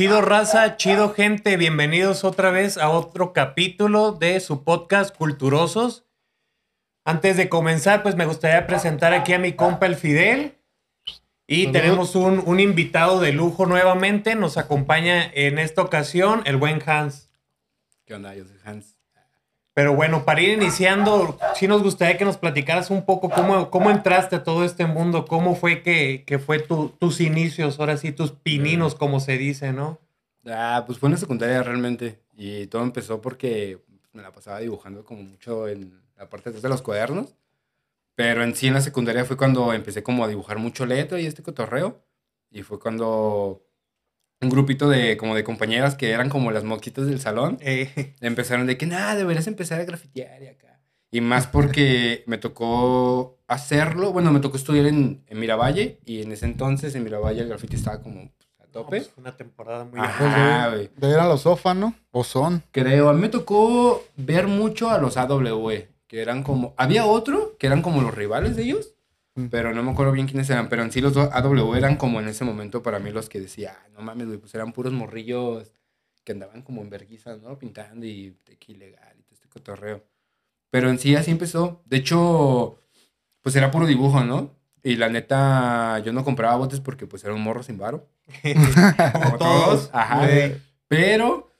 chido raza, chido gente, bienvenidos otra vez a otro capítulo de su podcast Culturosos. Antes de comenzar, pues me gustaría presentar aquí a mi compa el Fidel. Y tenemos un, un invitado de lujo nuevamente. Nos acompaña en esta ocasión el buen Hans. ¿Qué onda? Yo soy Hans. Pero bueno, para ir iniciando, sí nos gustaría que nos platicaras un poco cómo, cómo entraste a todo este mundo, cómo fue que, que fue tu- tus inicios, ahora sí, tus pininos, como se dice, ¿no? Ah, pues fue en la secundaria realmente. Y todo empezó porque me la pasaba dibujando como mucho en la parte de los cuadernos. Pero en sí en la secundaria fue cuando empecé como a dibujar mucho letra y este cotorreo. Y fue cuando un grupito de como de compañeras que eran como las moquitas del salón Eh, empezaron de que nada, deberías empezar a grafitear y acá. Y más porque me tocó hacerlo, bueno, me tocó estudiar en, en Miravalle y en ese entonces en Miravalle el grafiti estaba como pues, a no, tope. pues, fue una temporada muy Ajá. De ver a los OFA, ¿no? O son. Creo, a mí me tocó ver mucho a los AWE, que eran como... Había otro que eran como los rivales de ellos. Pero no me acuerdo bien quiénes eran, pero en sí los dos AWE eran como en ese momento para mí los que decía, "Ah, no mames, güey, pues eran puros morrillos que andaban como en verguizas, ¿no? Pintando y tequila ilegal y todo este cotorreo. Pero en sí así empezó. De hecho, pues era puro dibujo, ¿no? Y la neta, yo no compraba botes porque pues era un morro sin varo. Como todos. Ajá. güey. Pero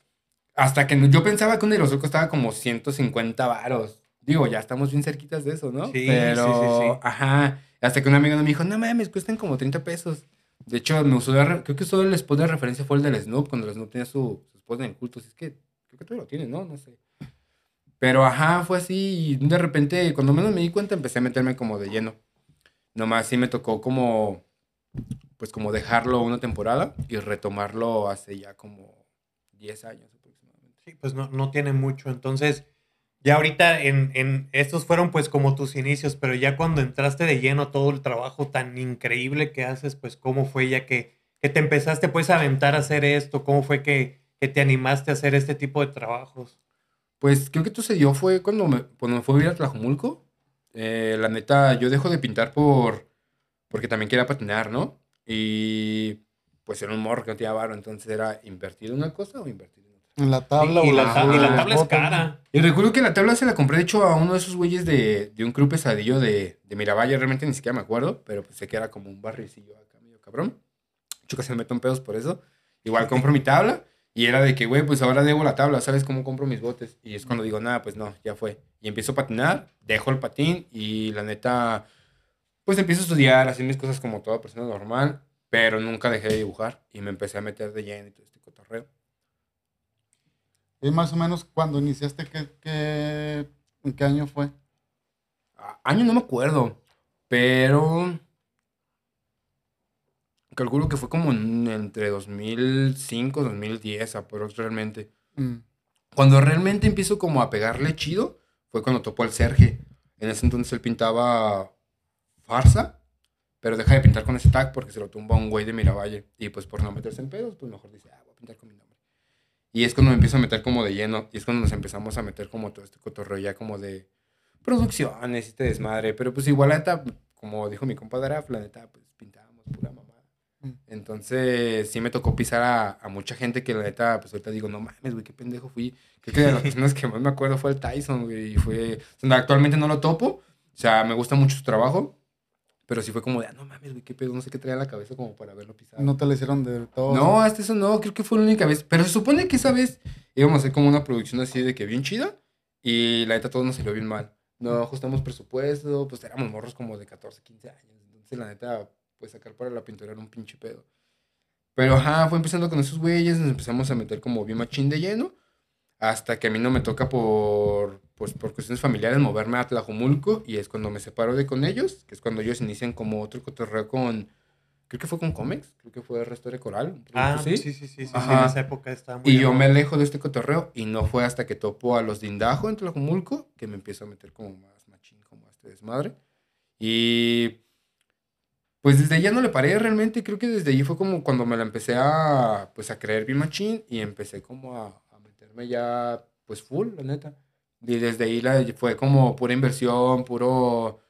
hasta que yo pensaba que un aerosol costaba como 150 varos. Digo, ya estamos bien cerquitas de eso, ¿no? Sí, Pero, sí, sí, sí. ajá. Hasta que un amigo me dijo, no mames, cuestan como 30 pesos. De hecho, me usó creo que solo el spot de referencia fue el del Snoop, cuando el Snoop tenía su, su spot en el culto. Así es que creo que todavía lo tiene, ¿no? No sé. Pero ajá, fue así. Y de repente, cuando menos me di cuenta, empecé a meterme como de lleno. Nomás sí me tocó como, pues como dejarlo una temporada y retomarlo hace ya como 10 años aproximadamente. Sí, pues no, no tiene mucho. Entonces, ya ahorita en, en estos fueron pues como tus inicios, pero ya cuando entraste de lleno todo el trabajo tan increíble que haces, pues cómo fue ya que, que te empezaste pues a aventar a hacer esto, cómo fue que, que te animaste a hacer este tipo de trabajos. Pues creo que sucedió fue cuando me, cuando fue a vivir a Tlajomulco. Eh, la neta, yo dejo de pintar por porque también quería patinar, ¿no? Y pues era un morro que no tenía varo, entonces era invertir una cosa o invertir en la tabla y, o la, la- ta- y la tabla es cara. Y recuerdo que la tabla se la compré, de hecho, a uno de esos güeyes de, de un club pesadillo de, de Miravalle. Realmente ni siquiera me acuerdo, pero pues sé que era como un barricillo acá medio cabrón. Yo casi me meto en pedos por eso. Igual compro mi tabla y era de que, güey, pues ahora debo la tabla, ¿sabes cómo compro mis botes? Y es cuando digo, nada, pues no, ya fue. Y empiezo a patinar, dejo el patín y la neta, pues empiezo a estudiar, hacer mis cosas como toda persona normal, pero nunca dejé de dibujar y me empecé a meter de lleno y todo este cotorreo. Y más o menos cuando iniciaste, ¿qué, qué, ¿en qué año fue? Año no me acuerdo, pero calculo que fue como en- entre 2005 2010 aprox realmente. Mm. Cuando realmente empiezo como a pegarle chido fue cuando topó al Serge. En ese entonces él pintaba farsa, pero deja de pintar con ese tag porque se lo tumba un güey de Miravalle. Y pues por no meterse en pedos, pues mejor dice, ah, voy a pintar con mi nombre. Y es cuando me empiezo a meter como de lleno. Y es cuando nos empezamos a meter como todo este cotorreo ya como de producciones y este desmadre. Pero pues igual, la neta, como dijo mi compadre, la neta, pues pintábamos pura mamada. Mm. Entonces sí me tocó pisar a, a mucha gente que la neta, pues ahorita digo, no mames, güey, qué pendejo fui. Creo que de las personas que más me acuerdo fue el Tyson, güey. Y fue, o sea, actualmente no lo topo. O sea, me gusta mucho su trabajo. Pero sí fue como de, ah, no mames, güey, qué pedo, no sé qué traía en la cabeza como para verlo pisar. No te lo hicieron de todo. No, hasta eso no, creo que fue la única vez. Pero se supone que esa vez íbamos a hacer como una producción así de que bien chida. Y la neta todo nos salió bien mal. No ajustamos presupuesto, pues éramos morros como de 14, 15 años. Entonces la neta, pues sacar para la pintura era un pinche pedo. Pero ajá, fue empezando con esos güeyes, nos empezamos a meter como bien machín de lleno. Hasta que a mí no me toca por, pues, por cuestiones familiares moverme a Tlajomulco. Y es cuando me separo de con ellos, que es cuando ellos inician como otro cotorreo con... Creo que fue con Comex, creo que fue Restore Coral. Ah, sí, sí, sí, sí, en esa época estaba muy Y yo me alejo de este cotorreo y no fue hasta que topo a los de Indajo en Tlajomulco que me empiezo a meter como más machín, como a este desmadre. Y pues desde ya no le paré realmente, creo que desde ahí fue como cuando me la empecé a, pues a creer bien machín y empecé como a, a meterme ya, pues full, la neta. Y desde ahí la, fue como pura inversión, puro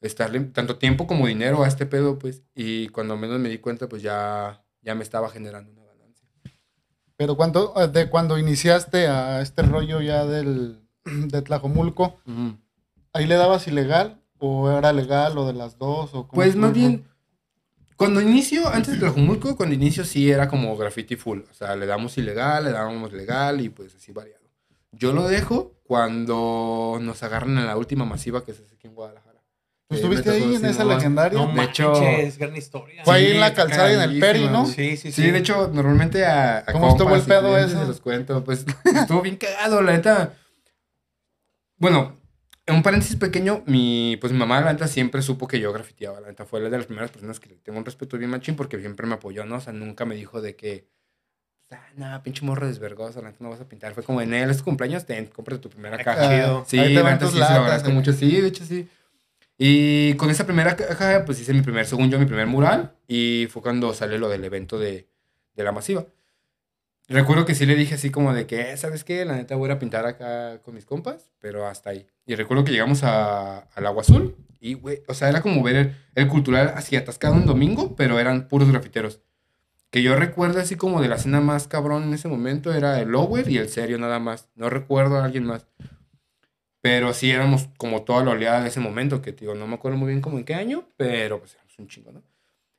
estarle tanto tiempo como dinero a este pedo, pues. Y cuando menos me di cuenta, pues ya, ya me estaba generando una ganancia. Pero cuando, eh, de cuando iniciaste a este rollo ya del, de Tlajomulco, Ujú. ¿ahí le dabas ilegal? ¿O era legal o de las dos? O Pues más bien, cuando inicio, antes de Tlajumulco, cuando inicio sí era como graffiti full. O sea, le damos ilegal, le dábamos legal y pues así variado. Yo lo dejo cuando nos agarran en la última masiva que se hace aquí en Guadalajara. ¿Tú estuviste ahí en esa legendaria? No De hecho- es gran historia. Fue ahí Sí, en la calzada y en el Peri, ¿no? Sí, sí, sí. Sí, de hecho, normalmente a, a ¿Cómo estuvo el pedo eso? se los cuento, pues estuvo bien cagado, la neta. Bueno, en un paréntesis pequeño, mi, pues mi mamá, la neta, siempre supo que yo grafiteaba, la neta, fue la de las primeras personas que le tengo un respeto bien machín porque siempre me apoyó, ¿no? O sea, nunca me dijo de que, ah, no, pinche morro desvergoso, la neta, no vas a pintar. Fue como, en él, es cumpleaños, ten, cómprate tu primera caja. chido. Sí, Ahí te la van neta, tus sí, se lo agradezco mucho, sí, de hecho, sí. Y con esa primera caja, pues hice mi primer, según yo, mi primer mural. Y fue cuando sale lo del evento de, de la masiva. Recuerdo que sí le dije así como de que, "Eh, ¿sabes qué? La neta voy a pintar acá con mis compas, pero hasta ahí. Y recuerdo que llegamos a- al Agua Azul y, güey, o sea, era como ver el, el cultural así atascado un domingo, pero eran puros grafiteros. Que yo recuerdo así como de la escena más cabrón en ese momento era el Lower y el Serio nada más. No recuerdo a alguien más. Pero sí éramos como toda la oleada de ese momento, que digo, no me acuerdo muy bien como en qué año, pero pues éramos un chingo, ¿no?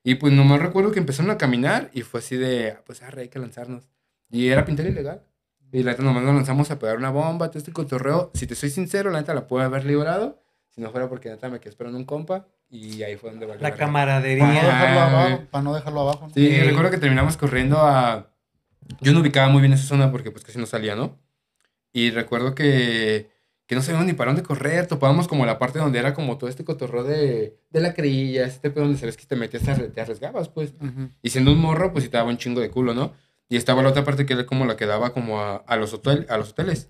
Y pues nomás recuerdo que empezaron a caminar y fue así de, "Ah, pues arre, hay que lanzarnos. Y era pintar ilegal. Y la neta nomás nos lanzamos a pegar una bomba, todo este cotorreo. Si te soy sincero, la neta la pude haber librado. Si no fuera porque la neta me quedé esperando un compa. Y ahí fue donde valió La verga. Para no camaradería. dejarlo Ah, abajo. Para no dejarlo abajo. ¿no? Sí, recuerdo que terminamos corriendo a... Yo no ubicaba muy bien esa zona porque pues casi no salía, ¿no? Y recuerdo que, que no sabíamos ni para dónde correr. Topábamos como la parte donde era como todo este cotorreo de, de la crilla, este pedo donde sabes que te metías, te arriesgabas, pues. Ujú. Y siendo un morro, pues sí te daba un chingo de culo, ¿no? Y estaba la otra parte que era como la que daba como a, a los, hotel, a los hoteles.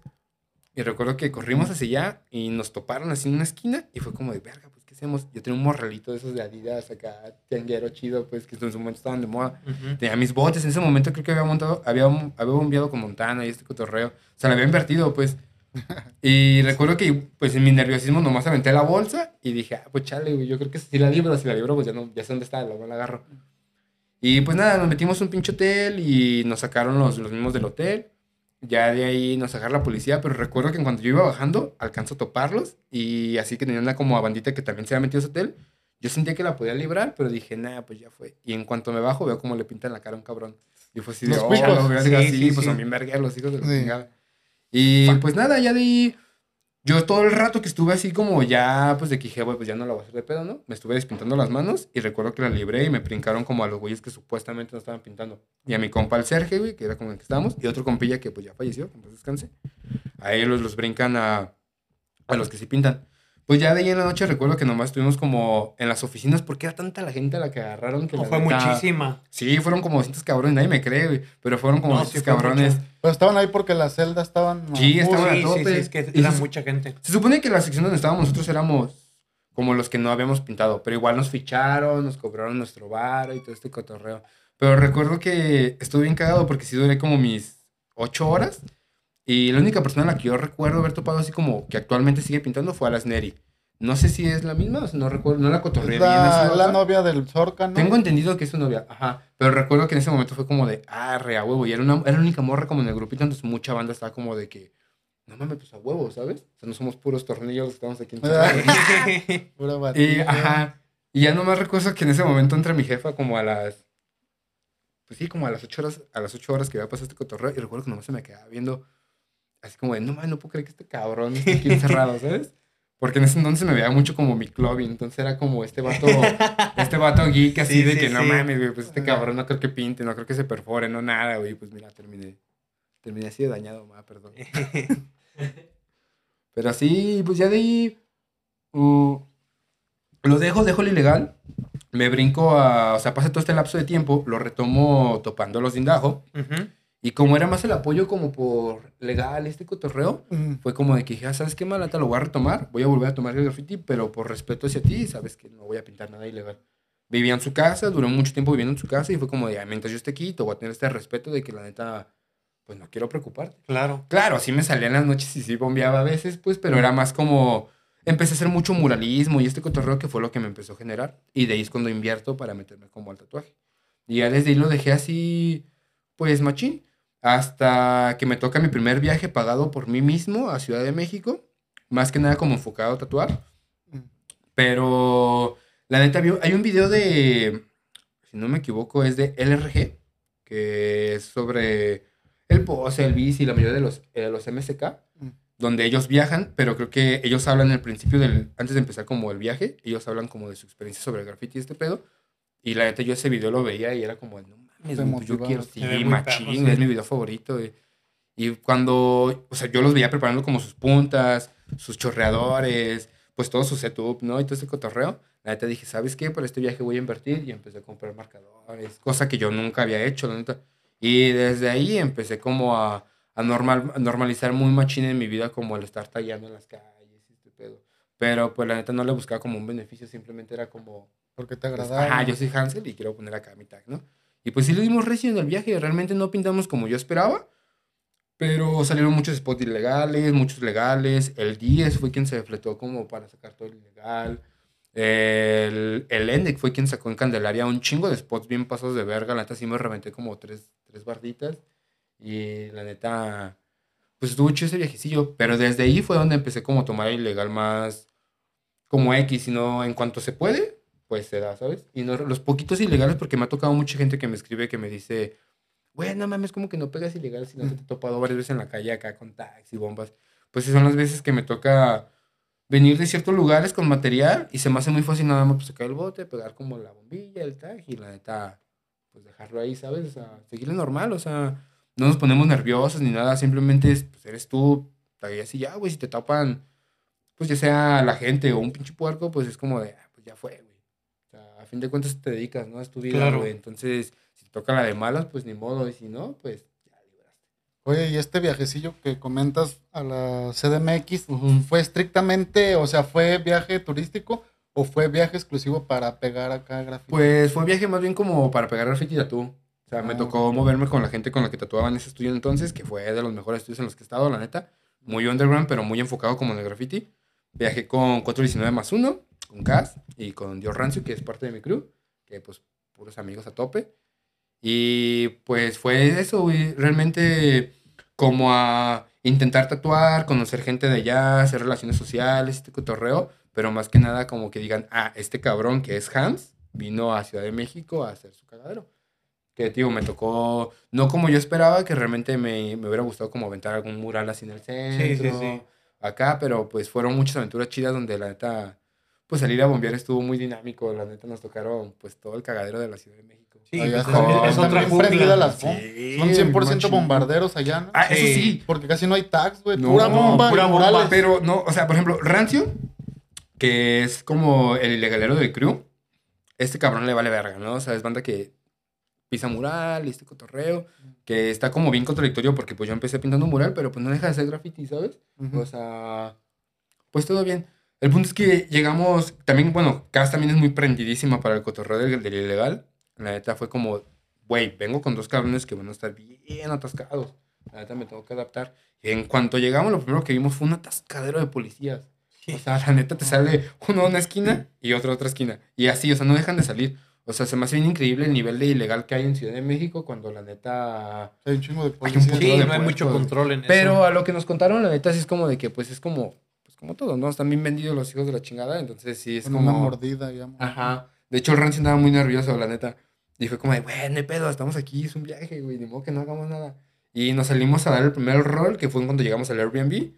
Y recuerdo que corrimos hacia allá y nos toparon así en una esquina y fue como de, verga, pues, ¿qué hacemos? Yo tenía un morralito de esos de Adidas acá, tianguero chido, pues, que en su momento estaban de moda. Tenía mis botes, en ese momento creo que había montado, había, había bombeado con Montana y este cotorreo. O sea, le había invertido, pues. Y recuerdo que, pues, en mi nerviosismo nomás aventé la bolsa y dije, ah, pues chale, güey, yo creo que si la libro, si la libro, pues ya, no, ya sé dónde está, la, la agarro. Y pues nada, nos metimos un pinche hotel y nos sacaron los, los mismos del hotel. Ya de ahí nos agarra la policía, pero recuerdo que cuando yo iba bajando, alcanzo a toparlos y así que tenían una como a bandita que también se había metido a ese hotel. Yo sentía que la podía librar, pero dije, nada, pues ya fue. Y en cuanto me bajo, veo como le pintan la cara a un cabrón. Y fue así de, Los oh, verga, Sí, sí, sí, pues sí. también verga los hijos de la chingada. Y pues nada, ya de ahí, yo todo el rato que estuve así como ya, pues de que dije, pues ya no la voy a hacer de pedo, ¿no? Me estuve despintando las manos y recuerdo que la libré y me brincaron como a los güeyes que supuestamente no estaban pintando. Y a mi compa el Sergio, güey, que era con el que estábamos, y otro compilla que pues ya falleció, pues descanse. A ellos los brincan a, a los que sí pintan. Pues ya de ahí en la noche recuerdo que nomás estuvimos como en las oficinas porque era tanta la gente a la que agarraron que No, la fue neta- muchísima. Sí, fueron como 200 cabrones, nadie me cree, güey, pero fueron como No, 200 sí fue cabrones. mucho. Pero estaban ahí porque las celdas estaban. a Sí, estaban a Sí, sí, tope. sí, es que era se- mucha gente. Se supone que la sección donde estábamos nosotros éramos como los que no habíamos pintado, pero igual nos ficharon, nos cobraron nuestro bar y todo este cotorreo. Pero recuerdo que estuve bien cagado porque sí duré como mis ocho horas y la única persona a la que yo recuerdo haber topado así como que actualmente sigue pintando fue a la Sneri. No sé si es la misma, o sea, no recuerdo, no la cotorreé Es bien. la, la novia del Zorca, ¿no? Tengo entendido que es su novia, ajá. Pero recuerdo que en ese momento fue como de, ah, re a huevo. Y era, una, era la única morra como en el grupito, entonces mucha banda estaba como de que, no mames, pues a huevo, ¿sabes? O sea, no somos puros tornillos, estamos aquí en Pura Y, batida. ajá. Y ya nomás recuerdo que en ese momento entra mi jefa como a las. Pues sí, como a las 8 horas, a las 8 horas que había pasado este cotorreo. Y recuerdo que nomás se me quedaba viendo así como de, no mames, no puedo creer que este cabrón esté aquí encerrado, ¿sabes? Porque en ese entonces me veía mucho como mi club, y entonces era como este vato, este vato geek así Sí, de sí, que no sí. mames, güey, pues este cabrón no creo que pinte, no creo que se perfore, no nada, güey. Pues mira, terminé, terminé así de dañado, ma, perdón. Pero sí, pues ya de ahí. uh, lo dejo, dejo lo ilegal. Me brinco a. O sea, pasa todo este lapso de tiempo. Lo retomo topando los de Indajo. Y como era más el apoyo como por legal, este cotorreo, Ujú. fue como de que dije, ah, ¿sabes qué, malata? Lo voy a retomar. Voy a volver a tomar el graffiti, pero por respeto hacia ti, sabes que no voy a pintar nada ilegal. Vivía en su casa, duró mucho tiempo viviendo en su casa y fue como de, "Ah, mientras yo esté aquí, te voy a tener este respeto de que la neta, pues no quiero preocuparte. Claro. Claro, así me salía en las noches y sí bombeaba a veces, pues, pero era más como. Empecé a hacer mucho muralismo y este cotorreo que fue lo que me empezó a generar. Y de ahí es cuando invierto para meterme como al tatuaje. Y ya desde ahí lo dejé así, pues, machín. Hasta que me toca mi primer viaje pagado por mí mismo a Ciudad de México. Más que nada como enfocado a tatuar. Mm. Pero la neta, hay un video de, si no me equivoco, es de LRG, que es sobre el pose, el bici y la mayoría de los, eh, los MSK, Mm. donde ellos viajan, pero creo que ellos hablan al principio del, antes de empezar como el viaje, ellos hablan como de su experiencia sobre el graffiti y este pedo. Y la neta, yo ese video lo veía y era como, no mames, Te güey, pues yo quiero, sí, machín, es mi video favorito. güey. Y cuando, o sea, yo los veía preparando como sus puntas, sus chorreadores, pues todo su setup, ¿no? Y todo ese cotorreo. La neta dije, ¿sabes qué? Para este viaje voy a invertir y empecé a comprar marcadores, cosa que yo nunca había hecho, la neta. Y desde ahí empecé como a, a, normal, a normalizar muy machín en mi vida como el estar tallando en las calles y este pedo. Pero pues la neta no le buscaba como un beneficio, simplemente era como, Porque te pues, agradaba. ajá, yo soy Hansel y quiero poner acá mi tag, ¿no? Y pues sí le dimos recio en el viaje, realmente no pintamos como yo esperaba, pero salieron muchos spots ilegales, muchos legales, el 10 fue quien se fletó como para sacar todo el ilegal, el, el Endec fue quien sacó en Candelaria un chingo de spots bien pasos de verga, la neta sí me reventé como tres, tres barditas y la neta, pues estuvo chido ese viajecillo, pero desde ahí fue donde empecé como a tomar ilegal más como X, sino en cuanto se puede, pues se da, ¿sabes? Y no, los poquitos ilegales, porque me ha tocado mucha gente que me escribe que me dice, güey, no mames, como que no pegas ilegal, sino que te he topado varias veces en la calle acá con y bombas. Pues son las veces que me toca venir de ciertos lugares con material y se me hace muy fácil nada más pues, sacar el bote, pegar como la bombilla, el tag y la neta, pues dejarlo ahí, ¿sabes? O sea, seguirle normal, o sea, no nos ponemos nerviosos ni nada, simplemente es, pues, eres tú, tagueas y ya, güey, si te tapan, pues ya sea la gente o un pinche puerco, pues es como de, ah, pues ya fue, güey. O sea, a fin de cuentas te dedicas, ¿no? Es tu vida, Claro. güey. Entonces, si te toca la de malas, pues ni modo, y si no, pues ya libraste. Oye, y este viajecillo que comentas a la CDMX. ¿fue estrictamente, o sea, fue viaje turístico o fue viaje exclusivo para pegar acá graffiti? Pues fue viaje más bien como para pegar graffiti y tatú. O sea, me Ah, tocó moverme con la gente con la que tatuaban ese estudio entonces, que fue de los mejores estudios en los que he estado, la neta. Muy underground, pero muy enfocado como en el graffiti. Viajé con 419 más 1, con Cas y con Dios Rancio, que es parte de mi crew, que pues puros amigos a tope. Y pues fue eso, güey. Realmente como a intentar tatuar, conocer gente de allá, hacer relaciones sociales, este cotorreo, pero más que nada como que digan, ah, este cabrón que es Hans vino a Ciudad de México a hacer su cagadero. Que, tío, me tocó, no como yo esperaba, que realmente me, me hubiera gustado como aventar algún mural así en el centro, sí. acá, pero pues fueron muchas aventuras chidas donde la neta, pues salir a bombear estuvo muy dinámico, la neta nos tocaron pues todo el cagadero de la Ciudad de México. Sí, pues, es, otra prendidas las bombas. Sí, Son 100% machín. bombarderos allá, ¿no? Ah, eso Sí. sí, Porque casi no hay tags, güey. No, pura no, bomba, pura bomba. Pero no, o sea, por ejemplo, Rancio, que es como el ilegalero del crew, este cabrón le vale verga, ¿no? O sea, es banda que pisa mural y este cotorreo, que está como bien contradictorio porque pues yo empecé pintando un mural, pero pues no deja de ser graffiti, ¿sabes? Ujú. O sea, pues todo bien. El punto es que llegamos, también, bueno, Cas también es muy prendidísima para el cotorreo del, del ilegal. La neta fue como, güey, vengo con dos cabrones que van a estar bien atascados. La neta me tengo que adaptar. Y en cuanto llegamos, lo primero que vimos fue un atascadero de policías. O sea, la neta te sale uno a una esquina y otro a otra esquina. Y así, o sea, no dejan de salir. O sea, se me hace bien increíble el nivel de ilegal que hay en Ciudad de México cuando la neta... Hay un chingo de Hay un policías. Sí, de no hay mucho control en Pero eso. a lo que nos contaron, la neta sí es como de que, pues es como, como todo, ¿no? Están bien vendidos los hijos de la chingada, entonces sí es Con como... una mordida, digamos. Ajá. De hecho, el Rancio andaba muy nervioso, la neta. Y fue como de, güey, no hay pedo, estamos aquí, es un viaje, güey, de modo que no hagamos nada. Y nos salimos a dar el primer rol, que fue cuando llegamos al Airbnb.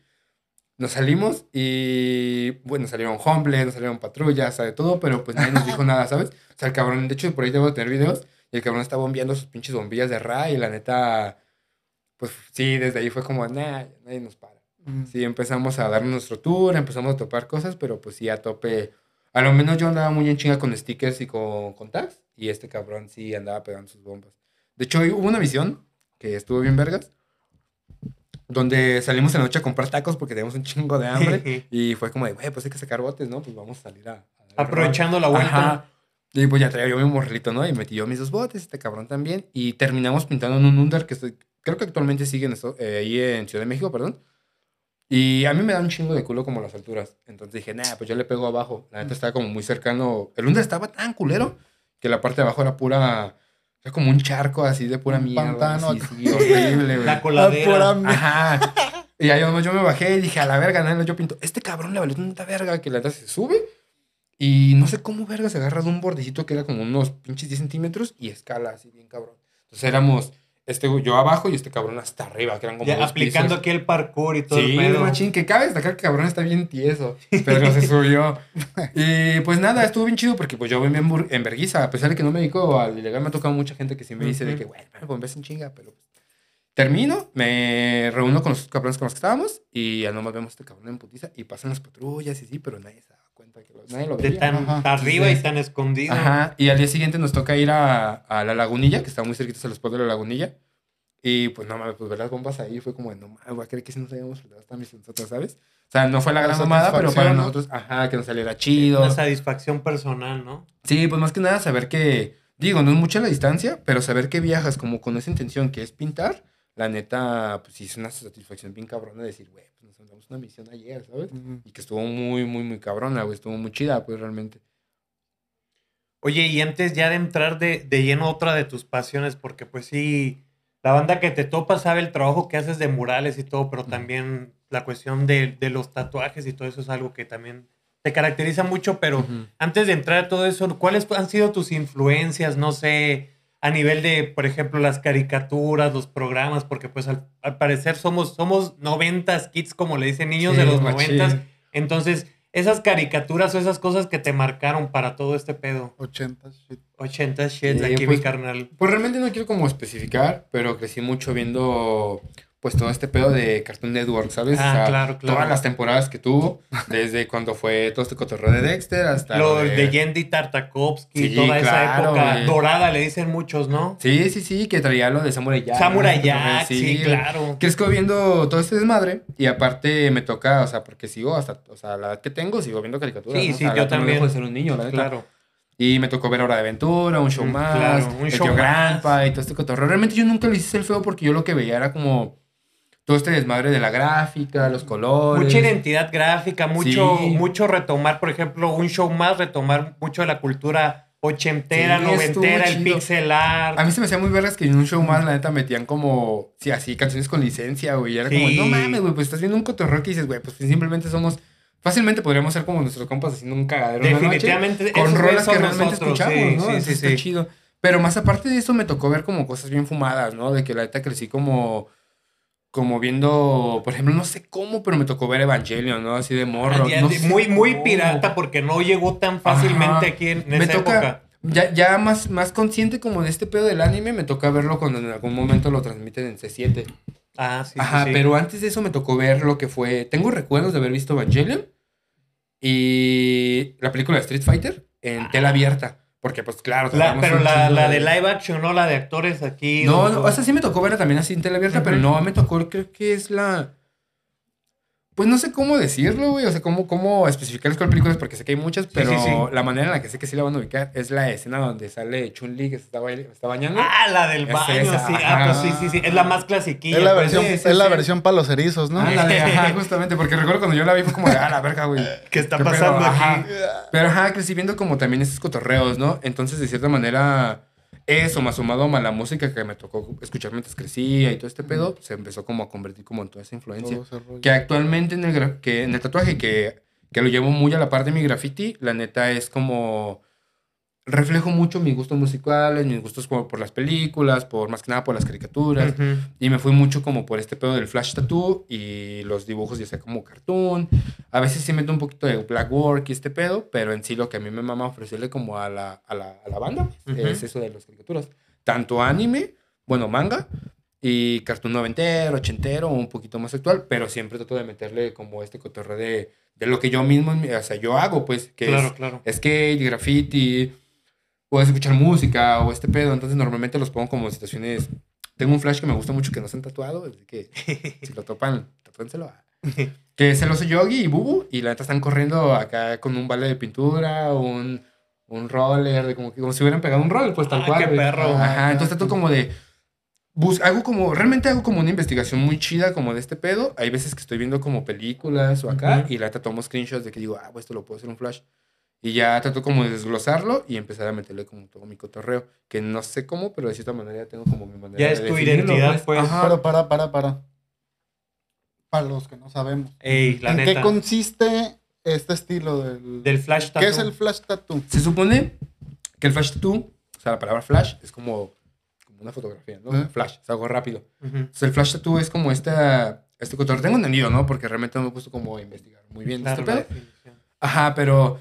Nos salimos y, bueno, salieron homeless, nos salieron patrullas, de todo, pero pues nadie nos dijo nada, ¿sabes? O sea, el cabrón, de hecho, por ahí debo tener videos, y el cabrón está bombeando sus pinches bombillas de ra, y la neta, pues sí, desde ahí fue como, nah, nadie nos para. Sí, empezamos a dar nuestro tour, empezamos a topar cosas, pero pues sí, a tope. A lo menos yo andaba muy en chinga con stickers y con, con tags, y este cabrón sí andaba pegando sus bombas. De hecho, hubo una misión que estuvo bien vergas, donde salimos en la noche a comprar tacos porque teníamos un chingo de hambre, y fue como de, güey, pues hay que sacar botes, ¿no? Pues vamos a salir a... a dar el rol". Aprovechando la vuelta. Ajá. Y pues ya traía yo mi morrelito, ¿no? Y metí yo mis dos botes, este cabrón también. Y terminamos pintando en un under que estoy, creo que actualmente sigue en esto, eh, ahí en Ciudad de México, perdón. Y a mí me da un chingo de culo como las alturas. Entonces dije, nah, pues yo le pego abajo. La neta estaba como muy cercano. El under estaba tan culero que la parte de abajo era pura Era como un charco así de pura Un mierda. pantano. así, sí, horrible, güey. La coladera. pura mierda. Ajá. Y ahí yo, yo me bajé y dije, a la verga, nada, yo pinto. Este cabrón le valió tanta verga que la neta se sube. Y no sé cómo verga se agarra de un bordecito que era como unos pinches 10 centímetros y escala así bien cabrón. Entonces éramos este yo abajo y este cabrón hasta arriba, que eran como Ya dos aplicando pisos. aquí el parkour y todo Sí, el pedo. machín, que cabe destacar que cabrón está bien tieso, pero se subió. Y pues nada, estuvo bien chido porque pues yo venía en, vergüenza, a pesar de que no me dedico al ilegal, me ha tocado mucha gente que sí me dice de Ujú. que, güey, pues ves en chinga, pero pues, termino, me reúno con los cabrones con los que estábamos y ya nomás vemos a este cabrón en putiza y pasan las patrullas y sí, pero nadie da cuenta que nadie lo De veía. tan Ajá. arriba y Entonces, tan escondido. Ajá, y al día siguiente nos toca ir a, a la lagunilla, que está muy cerquita del spot de la lagunilla. Y pues no mames, pues ver las bombas ahí fue como, de, no mames, voy a creer que si nos habíamos flotado hasta mis nosotros, ¿sabes? O sea, no fue la gran mamada, pero para nosotros, ajá, que nos saliera chido. Una satisfacción personal, ¿no? Sí, pues más que nada saber que, digo, no es mucha la distancia, pero saber que viajas como con esa intención que es pintar, la neta, pues sí es una satisfacción bien cabrona decir, güey, pues nos mandamos una misión ayer, ¿sabes? Ujú. Y que estuvo muy, muy, muy cabrona, güey, estuvo muy chida, pues realmente. Oye, y antes ya de entrar de, de lleno otra de tus pasiones, porque pues sí, la banda que te topa sabe el trabajo que haces de murales y todo, pero también la cuestión de, de los tatuajes y todo eso es algo que también te caracteriza mucho, pero Ujú. antes de entrar a todo eso, ¿cuáles han sido tus influencias? No sé, a nivel de, por ejemplo, las caricaturas, los programas, porque pues al, al parecer somos, somos noventas kids, como le dicen niños de los noventas. Entonces, esas caricaturas o esas cosas que te marcaron para todo este pedo. 80, shit. 80 shit, Sí, aquí pues- mi carnal. Pues realmente no quiero como especificar, pero crecí mucho viendo pues todo este pedo de Cartoon Network, ¿sabes? Ah, claro, claro. Todas las temporadas que tuvo, desde cuando fue todo este cotorreo de Dexter hasta... Lo de Yendi Tartakovsky, Sí, toda esa época dorada, le dicen muchos, ¿no? Sí, sí, sí, que traía lo de Samurai Jack. Samurai. Jack, sí, güey. claro. Crezco viendo todo este desmadre y aparte me toca, o sea, porque sigo hasta, o sea, la edad que tengo, sigo viendo caricaturas. Sí, ¿no? sí, O sea, yo neta no también. dejo de ser un niño, la neta. Claro. Y me tocó ver Hora de Aventura, un show Mm, más, claro, un el show. Grandpa y todo este cotorreo. Realmente yo nunca le hice el feo porque yo lo que veía era como todo este desmadre de la gráfica, los colores. Mucha identidad gráfica, mucho, Sí. mucho retomar, por ejemplo, un show más, retomar mucho de la cultura ochentera, Sí, noventera, el pixel art. A mí se me hacía muy vergas que en un show más, la neta, metían como, sí, así, canciones con licencia, güey. Y era como, no mames, güey, pues estás viendo un cotorreo que dices, güey, pues simplemente somos, fácilmente podríamos ser como nuestros compas haciendo un cagadero en la noche. Definitivamente, con rolas que realmente nosotros, escuchamos, sí, ¿no? sí, está chido. Pero más aparte de eso, me tocó ver como cosas bien fumadas, ¿no? De que la neta crecí como, como viendo, por ejemplo, no sé cómo, pero me tocó ver Evangelion, ¿no? Así de morro. Ya- no de- sé muy, muy pirata porque no llegó tan fácilmente Ajá. aquí en, en me esa toca, época. ya, ya más, más consciente como de este pedo del anime, me toca verlo cuando en algún momento lo transmiten en C7. Ah, sí, sí, Ajá, sí. pero antes de eso me tocó ver lo que fue. Tengo recuerdos de haber visto Evangelion y la película de Street Fighter en tela abierta. Porque, pues claro. La- pero la, la de live action, no la de actores aquí. No, no, o sea, sí me tocó verla también así en tela abierta, pero no me tocó, creo que es la. Pues no sé cómo decirlo, güey. O sea, cómo, cómo especificar cuál película es, porque sé que hay muchas, pero sí, sí. la manera en la que sé que sí la van a ubicar es la escena donde sale Chun-Li que se está, baile- está bañando. Ah, la del Es baño, esa, sí. ajá. Ah, pues sí, sí, sí. Es la más clasiquilla. Es la pues, versión, sí, sí, es la sí. versión para los erizos, ¿no? Ándale, ajá, justamente, porque recuerdo cuando yo la vi fue como de, ah, la verga, güey. ¿Qué está pasando Ajá. aquí? Pero ajá, crecí viendo como también esos cotorreos, ¿no? Entonces, de cierta manera, eso, más sumado a la música que me tocó escuchar mientras crecía y todo este pedo, se empezó como a convertir como en toda esa influencia. Que actualmente en el, que en el tatuaje, que, que lo llevo muy a la par de mi graffiti, la neta es como... Reflejo mucho mis gustos musicales, mis gustos como por las películas, por más que nada por las caricaturas. Ujú. Y me fui mucho como por este pedo del flash tattoo y los dibujos ya sea como cartoon. A veces sí meto un poquito de black work y este pedo, pero en sí lo que a mí me mama ofrecerle como a la, a la, a la banda pues, Ujú. es eso de las caricaturas. Tanto anime, bueno, manga y cartoon noventero, ochentero, un poquito más actual, pero siempre trato de meterle como este cotorreo de, de lo que yo mismo, o sea, yo hago, pues, que Claro, es claro. skate, graffiti, puedes escuchar música o este pedo. Entonces, normalmente los pongo como en situaciones. Tengo un flash que me gusta mucho que no se han tatuado, así que si lo topan, tatúenselo. Que se lo hace Yogi y Bubu, y la neta están corriendo acá con un vale de pintura, un, un roller, de como, que, como si hubieran pegado un roller, pues tal Ah, cual. qué perro. Ajá, entonces trato como de. Bus, hago como, realmente hago como una investigación muy chida como de este pedo. Hay veces que estoy viendo como películas o acá Ujú. y la neta tomo screenshots de que digo, ah, pues esto lo puedo hacer un flash. Y ya trato como de desglosarlo y empezar a meterle como todo mi cotorreo. Que no sé cómo, pero de cierta manera ya tengo como mi manera Ya de es tu definirlo, identidad, pues. Ajá. Pero para, para, para. Para los que no sabemos. Ey, la ¿En neta. qué consiste este estilo del, Del flash ¿Qué tattoo. es el flash tattoo? Se supone que el flash tattoo, o sea, la palabra flash es como, como una fotografía, ¿no? Flash, es algo rápido. Ujú. Entonces, el flash tattoo es como esta, este cotorreo. Tengo entendido, ¿no? Porque realmente no me he puesto como a investigar muy bien Claro, este pedo. Ajá, pero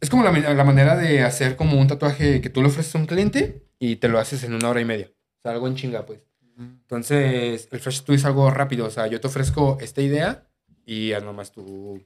es como la, la manera de hacer como un tatuaje que tú le ofreces a un cliente y te lo haces en una hora y media. O sea, algo en chinga, pues. Entonces, el flash tattoo es algo rápido. O sea, yo te ofrezco esta idea y ya nomás tú,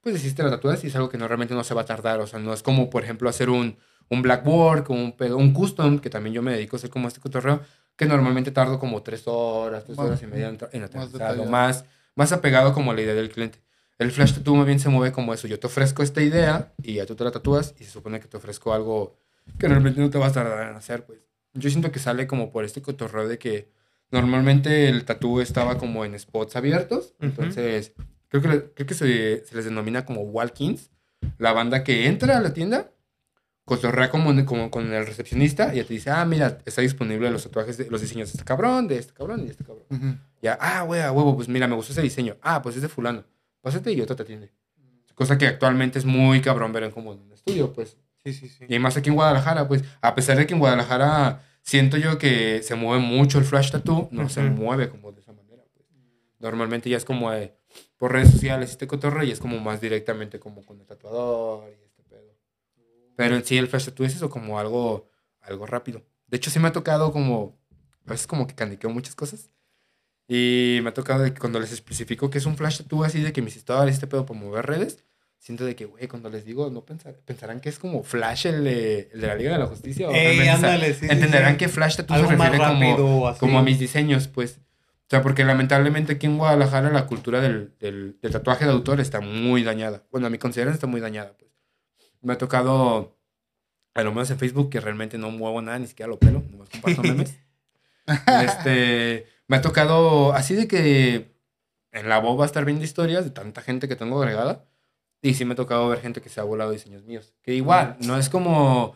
pues, hiciste la tatuas y es algo que no, realmente no se va a tardar. O sea, no es como, por ejemplo, hacer un, un black work o un, pedo- un custom, que también yo me dedico a hacer como este cotorreo, que normalmente tardo como tres horas, tres Bueno, horas y media en, en aterrizarlo, más, más apegado como a la idea del cliente. El flash tattoo más bien se mueve como eso. Yo te ofrezco esta idea y ya tú te la tatúas y se supone que te ofrezco algo que realmente no te vas a tardar en hacer, pues. Yo siento que sale como por este cotorreo de que normalmente el tatú estaba como en spots abiertos. Ujú. Entonces, creo que, creo que se, se les denomina como walk-ins. La banda que entra a la tienda cotorrea como, como con el recepcionista y ya te dice, ah, mira, está disponible los tatuajes, de, los diseños de este cabrón, de este cabrón y de este cabrón. Ujú. Ya, ah, güey, a huevo, pues mira, me gustó ese diseño. Ah, pues es de fulano. Pásate y otro te atiende. Cosa que actualmente es muy cabrón ver en como en un estudio, pues. Sí, sí, sí. Y más aquí en Guadalajara, pues, a pesar de que en Guadalajara siento yo que se mueve mucho el flash tattoo, no se Ujú. mueve como de esa manera, pues. Normalmente ya es como de, por redes sociales, este cotorreo, y es como más directamente como con el tatuador y este pedo. Pero en sí el flash tattoo es eso, como algo, algo rápido. De hecho, sí me ha tocado como, a veces como que caniqueo muchas cosas. Y me ha tocado de que cuando les especifico que es un flash tattoo así de que mis historias, este pedo para mover redes, siento de que, güey, cuando les digo, no pensar, pensarán que es como Flash el de, el de la Liga de la Justicia. o Ey, ándale, sí, entenderán sí. que Flash tattoo se refiere como, como a mis diseños, pues. O sea, porque lamentablemente aquí en Guadalajara la cultura del, del, del tatuaje de autor está muy dañada. Bueno, a mi consideración está muy dañada, pues. Me ha tocado, a lo menos en Facebook, que realmente no muevo nada, ni siquiera lo pelo, nomás comparto memes. este, me ha tocado así de que en la boba estar viendo historias de tanta gente que tengo agregada. Y sí me ha tocado ver gente que se ha volado diseños míos. Que igual, no es como...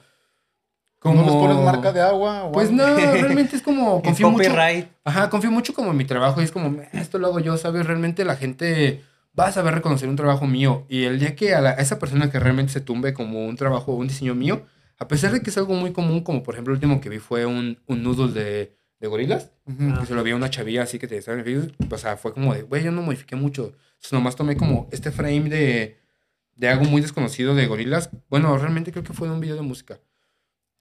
como ¿No les pones marca de agua? o Pues no, realmente es como... Confío mucho, copyright. Ajá, confío mucho como en mi trabajo y es como, "Eh, esto lo hago yo, ¿sabes? Realmente la gente va a saber reconocer un trabajo mío. Y el día que a, la- a esa persona que realmente se tumbe como un trabajo o un diseño mío, a pesar de que es algo muy común, como por ejemplo el último que vi fue un, un noodle de, de gorilas, Ujú. Ah. que se lo vi a una chavilla así que te estaba en Facebook, o sea, fue como de, güey, yo no modifiqué mucho. Entonces nomás tomé como este frame de, de algo muy desconocido de gorilas. Bueno, realmente creo que fue de un video de música.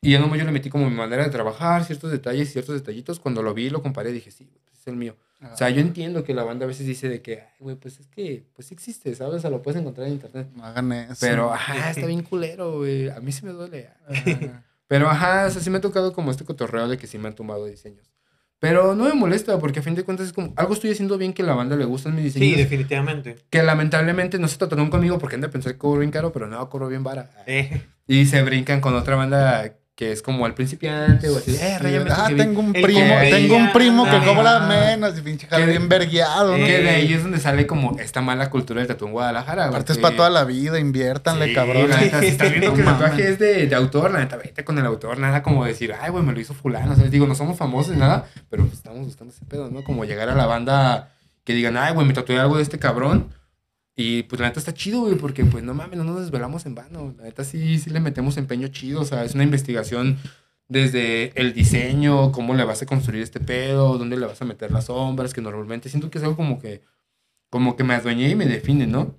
Y ya nomás yo le metí como mi manera de trabajar, ciertos detalles, ciertos detallitos. Cuando lo vi y lo comparé, dije, sí, pues es el mío. Ah, O sea, yo entiendo que la banda a veces dice de que, ay, güey, pues es que, pues sí existe, ¿sabes? O sea, lo puedes encontrar en internet. no hagan eso. Pero, ajá, está bien culero, güey. A mí sí me duele. Ah, Pero, ajá, o sea, sí me ha tocado como este cotorreo de que sí me han tomado diseños. Pero no me molesta, porque a fin de cuentas es como, algo estoy haciendo bien que la banda le gustan mis Sí, diseños. definitivamente. que lamentablemente no se trataron conmigo porque han de pensar que cobro bien caro, pero no, cobro bien vara. Eh, Y se brincan con otra banda que es como el principiante o así. Eh, ah, que vi". tengo un primo, tengo un primo que cobra menos y pinche bien vergueado, ¿no? Que de Eh. ahí es donde sale como esta mala cultura del tatu en Guadalajara. Aparte es para toda la vida, inviértanle, Sí, cabrón. la neta, si estás viendo que el tatuaje es de, de autor, la neta, vete con el autor. Nada como decir, ay, güey, me lo hizo fulano. ¿sabes? Digo, no somos famosos ni nada, pero pues, estamos buscando ese pedo, ¿no? Como llegar a la banda que digan, ay, güey, me tatué algo de este cabrón. Y pues la neta está chido, güey, porque pues no mames, no nos desvelamos en vano. La neta sí, sí le metemos empeño chido. O sea, es una investigación desde el diseño, cómo le vas a construir este pedo, dónde le vas a meter las sombras, que normalmente siento que es algo como que, como que me adueñé y me define, ¿no?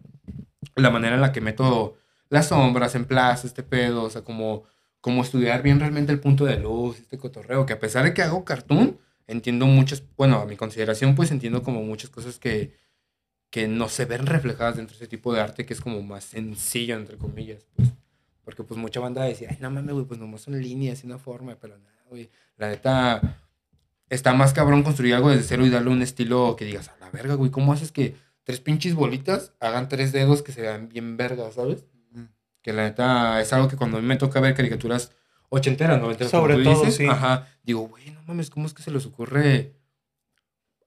La manera en la que meto las sombras en plaza, este pedo, o sea, como, como estudiar bien realmente el punto de luz, este cotorreo, que a pesar de que hago cartoon, entiendo muchas, bueno, a mi consideración, pues entiendo como muchas cosas que, que no se ven reflejadas dentro de ese tipo de arte que es como más sencillo, entre comillas, pues. Porque pues mucha banda decía, ay, no mames, güey, pues nomás son líneas y una forma, pero nada, güey. La neta, está más cabrón construir algo desde cero y darle un estilo que digas, a la verga, güey, ¿cómo haces que tres pinches bolitas hagan tres dedos que se vean bien vergas, ¿sabes? Que la neta es algo que cuando a mí me toca ver caricaturas ochenteras, noventeras, como Sobre tú todo, dices, sí. ajá, digo, güey, no mames, ¿cómo es que se les ocurre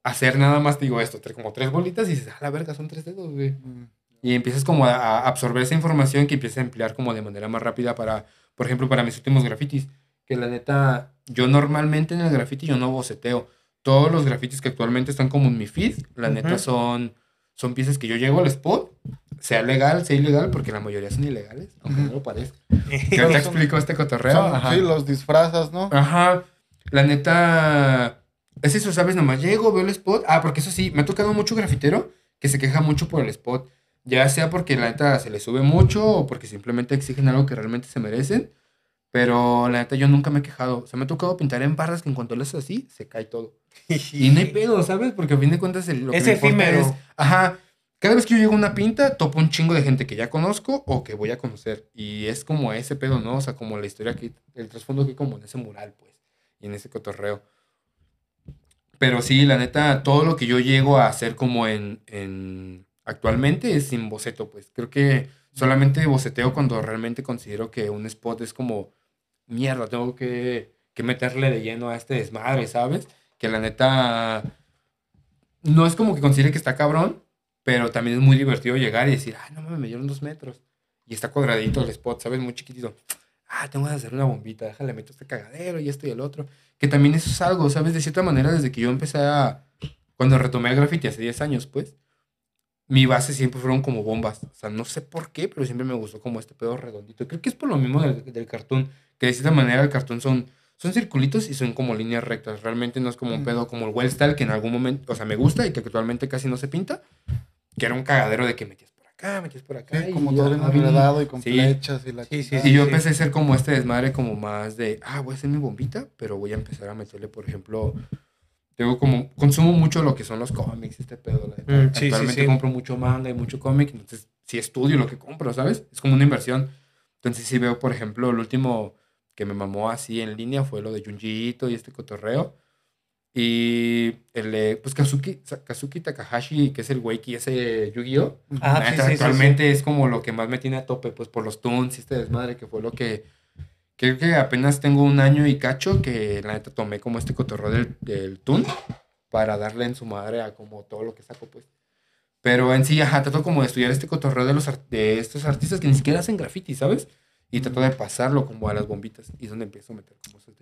hacer nada más, digo, esto, como tres bolitas y dices, a la verga, son tres dedos, güey. Mm. Y empiezas como a, absorber esa información que empiezas a emplear como de manera más rápida para, por ejemplo, para mis últimos grafitis. Que la neta, yo normalmente en el graffiti yo no boceteo. Todos los grafitis que actualmente están como en mi feed, la neta son, son piezas que yo llego al spot, sea legal, sea ilegal, porque la mayoría son ilegales, aunque no lo parezca. ¿Qué te explico este cotorreo? Son- Ajá. sí, los disfrazas, ¿no? Ajá. La neta. Es eso, ¿sabes? Nomás llego, veo el spot. Ah, porque eso sí, me ha tocado mucho grafitero que se queja mucho por el spot. Ya sea porque la neta se le sube mucho o porque simplemente exigen algo que realmente se merecen. Pero la neta yo nunca me he quejado. O sea, me ha tocado pintar en barras que en cuanto lo haces así, se cae todo. Y no hay pedo, ¿sabes? Porque a fin de cuentas el, lo que Es importa efímero. es- Ajá. Cada vez que yo llego a una pinta, topo un chingo de gente que ya conozco o que voy a conocer. Y es como ese pedo, ¿no? O sea, como la historia que, el trasfondo que hay como en ese mural, pues. Y en ese cotorreo. Pero sí, la neta, todo lo que yo llego a hacer como en, en actualmente es sin boceto, pues. Creo que solamente boceteo cuando realmente considero que un spot es como mierda, tengo que, que meterle de lleno a este desmadre, ¿sabes? Que la neta no es como que considere que está cabrón, pero también es muy divertido llegar y decir, ah, no mames, me dieron dos metros. Y está cuadradito el spot, ¿sabes? Muy chiquitito. Ah, tengo que hacer una bombita, déjale, meto este cagadero y esto y el otro. Que también eso es algo, ¿sabes? De cierta manera, desde que yo empecé a. Cuando retomé el graffiti hace 10 años, pues. Mi base siempre fueron como bombas. O sea, no sé por qué, pero siempre me gustó como este pedo redondito. Creo que es por lo mismo del, del cartón. Que de cierta manera el cartón son, son circulitos y son como líneas rectas. Realmente no es como un pedo como el well style que en algún momento, o sea, me gusta y que actualmente casi no se pinta. Que era un cagadero de que metías acá, metías por acá. Sí, y como todo enredado y con Sí. flechas y la Sí, sí, y yo empecé a hacer como este desmadre como más de, ah, voy a hacer mi bombita, pero voy a empezar a meterle, por ejemplo, tengo como, consumo mucho lo que son los cómics, este pedo. la. Mm, sí, sí, Actualmente sí. compro mucho manga y mucho cómic, entonces sí estudio lo que compro, ¿sabes? Es como una inversión. Entonces sí veo, por ejemplo, el último que me mamó así en línea fue lo de Junji Ito y este cotorreo. Y el de, pues Kazuki, Kazuki Takahashi, que es el güey que hace Yu-Gi-Oh! Ah, sí, sí, sí, actualmente es como lo que más me tiene a tope, pues por los tunes y este desmadre, que fue lo que. Creo que apenas tengo un año y cacho que la neta tomé como este cotorreo del, del tune para darle en su madre a como todo lo que saco, pues. Pero en sí, ajá, trato como de estudiar este cotorreo de, los de estos artistas que ni siquiera hacen graffiti, ¿sabes? Y trato de pasarlo como a las bombitas. Y es donde empiezo a meter como esos.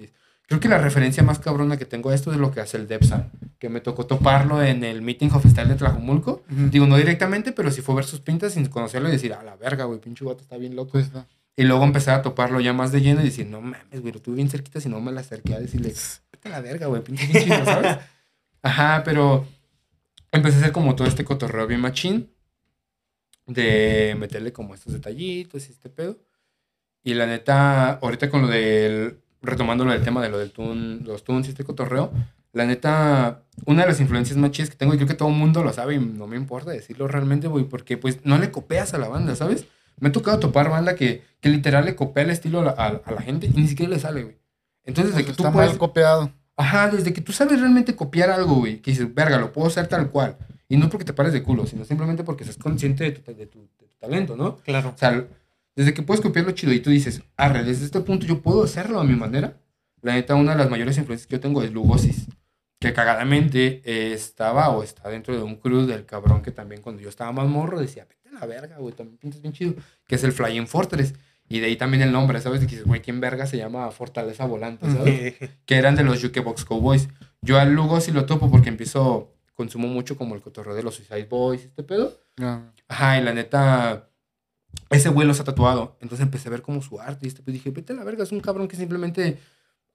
Creo que la referencia más cabrona que tengo a esto es lo que hace el Depsa, que me tocó toparlo en el Meeting of Style de Tlajumulco. Digo, no directamente, pero sí fue ver sus pintas sin conocerlo y decir, a la verga, güey, pinche vato está bien loco. Pues, no. Y luego empezar a toparlo ya más de lleno y decir, no mames, güey, lo tuve bien cerquita si no me la acerqué a decirle, vete a la verga, güey, pinche chido, ¿sabes? Ajá, pero empecé a hacer como todo este cotorreo bien machín de meterle como estos detallitos y este pedo. Y la neta, ahorita con lo del, retomando lo del tema de lo del tune, los tunes y este cotorreo, la neta, una de las influencias más chidas que tengo, y creo que todo el mundo lo sabe y no me importa decirlo realmente, güey, porque pues no le copias a la banda, ¿sabes? Me ha tocado topar banda que, que literal le copia el estilo a a- a la gente y ni siquiera le sale, güey. Entonces, Pues de que tú está puedes... mal copiado. Ajá, desde que tú sabes realmente copiar algo, güey, que dices, verga, lo puedo hacer tal cual. Y no porque te pares de culo, sino simplemente porque seas consciente de tu, de tu- de tu talento, ¿no? Claro. O sea, desde que puedes copiarlo chido y tú dices, arre, desde este punto yo puedo hacerlo a mi manera. La neta, una de las mayores influencias que yo tengo es Lugosis, que cagadamente eh, estaba o está dentro de un crew del cabrón que también cuando yo estaba más morro decía, vete a la verga, güey, también pintas bien chido, que es el Flying Fortress. Y de ahí también el nombre, ¿sabes? De que dices, güey, ¿quién verga se llama Fortaleza Volante, ¿sabes? que eran de los Jukebox Cowboys. Yo al Lugo sí lo topo porque empiezo, consumo mucho como el cotorreo de los Suicide Boys, este pedo. No. Ajá, y la neta, ese güey los ha tatuado. Entonces empecé a ver como su arte y este pedo. dije, vete a la verga, es un cabrón que simplemente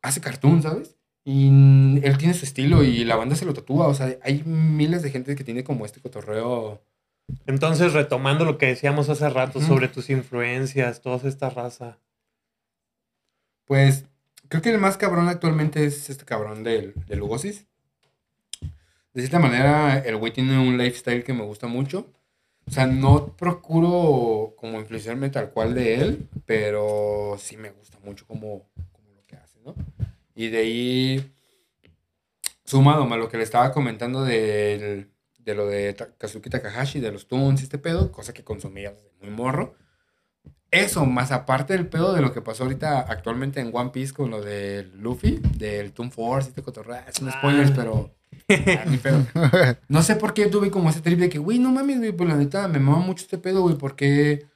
hace cartoon, ¿sabes? Y él tiene su estilo y la banda se lo tatúa. O sea, hay miles de gente que tiene como este cotorreo. Entonces, retomando lo que decíamos hace rato sobre tus influencias, toda esta raza. Pues creo que el más cabrón actualmente es este cabrón del, del Lugosis. De cierta manera, el güey tiene un lifestyle que me gusta mucho. O sea, no procuro como influenciarme tal cual de él, pero sí me gusta mucho como, como lo que hace, ¿no? Y de ahí, sumado a lo que le estaba comentando del- de lo de Kazuki Takahashi, de los tunes y este pedo, cosa que consumía desde muy morro. Eso, más aparte del pedo de lo que pasó ahorita actualmente en One Piece con lo del Luffy, del Toon Force, este cotorreo, es un Ah. spoilers, pero Ah, ni pedo. No sé por qué tuve como ese trip de que, güey, no mames, güey, pues la neta me mama mucho este pedo, güey, ¿por qué,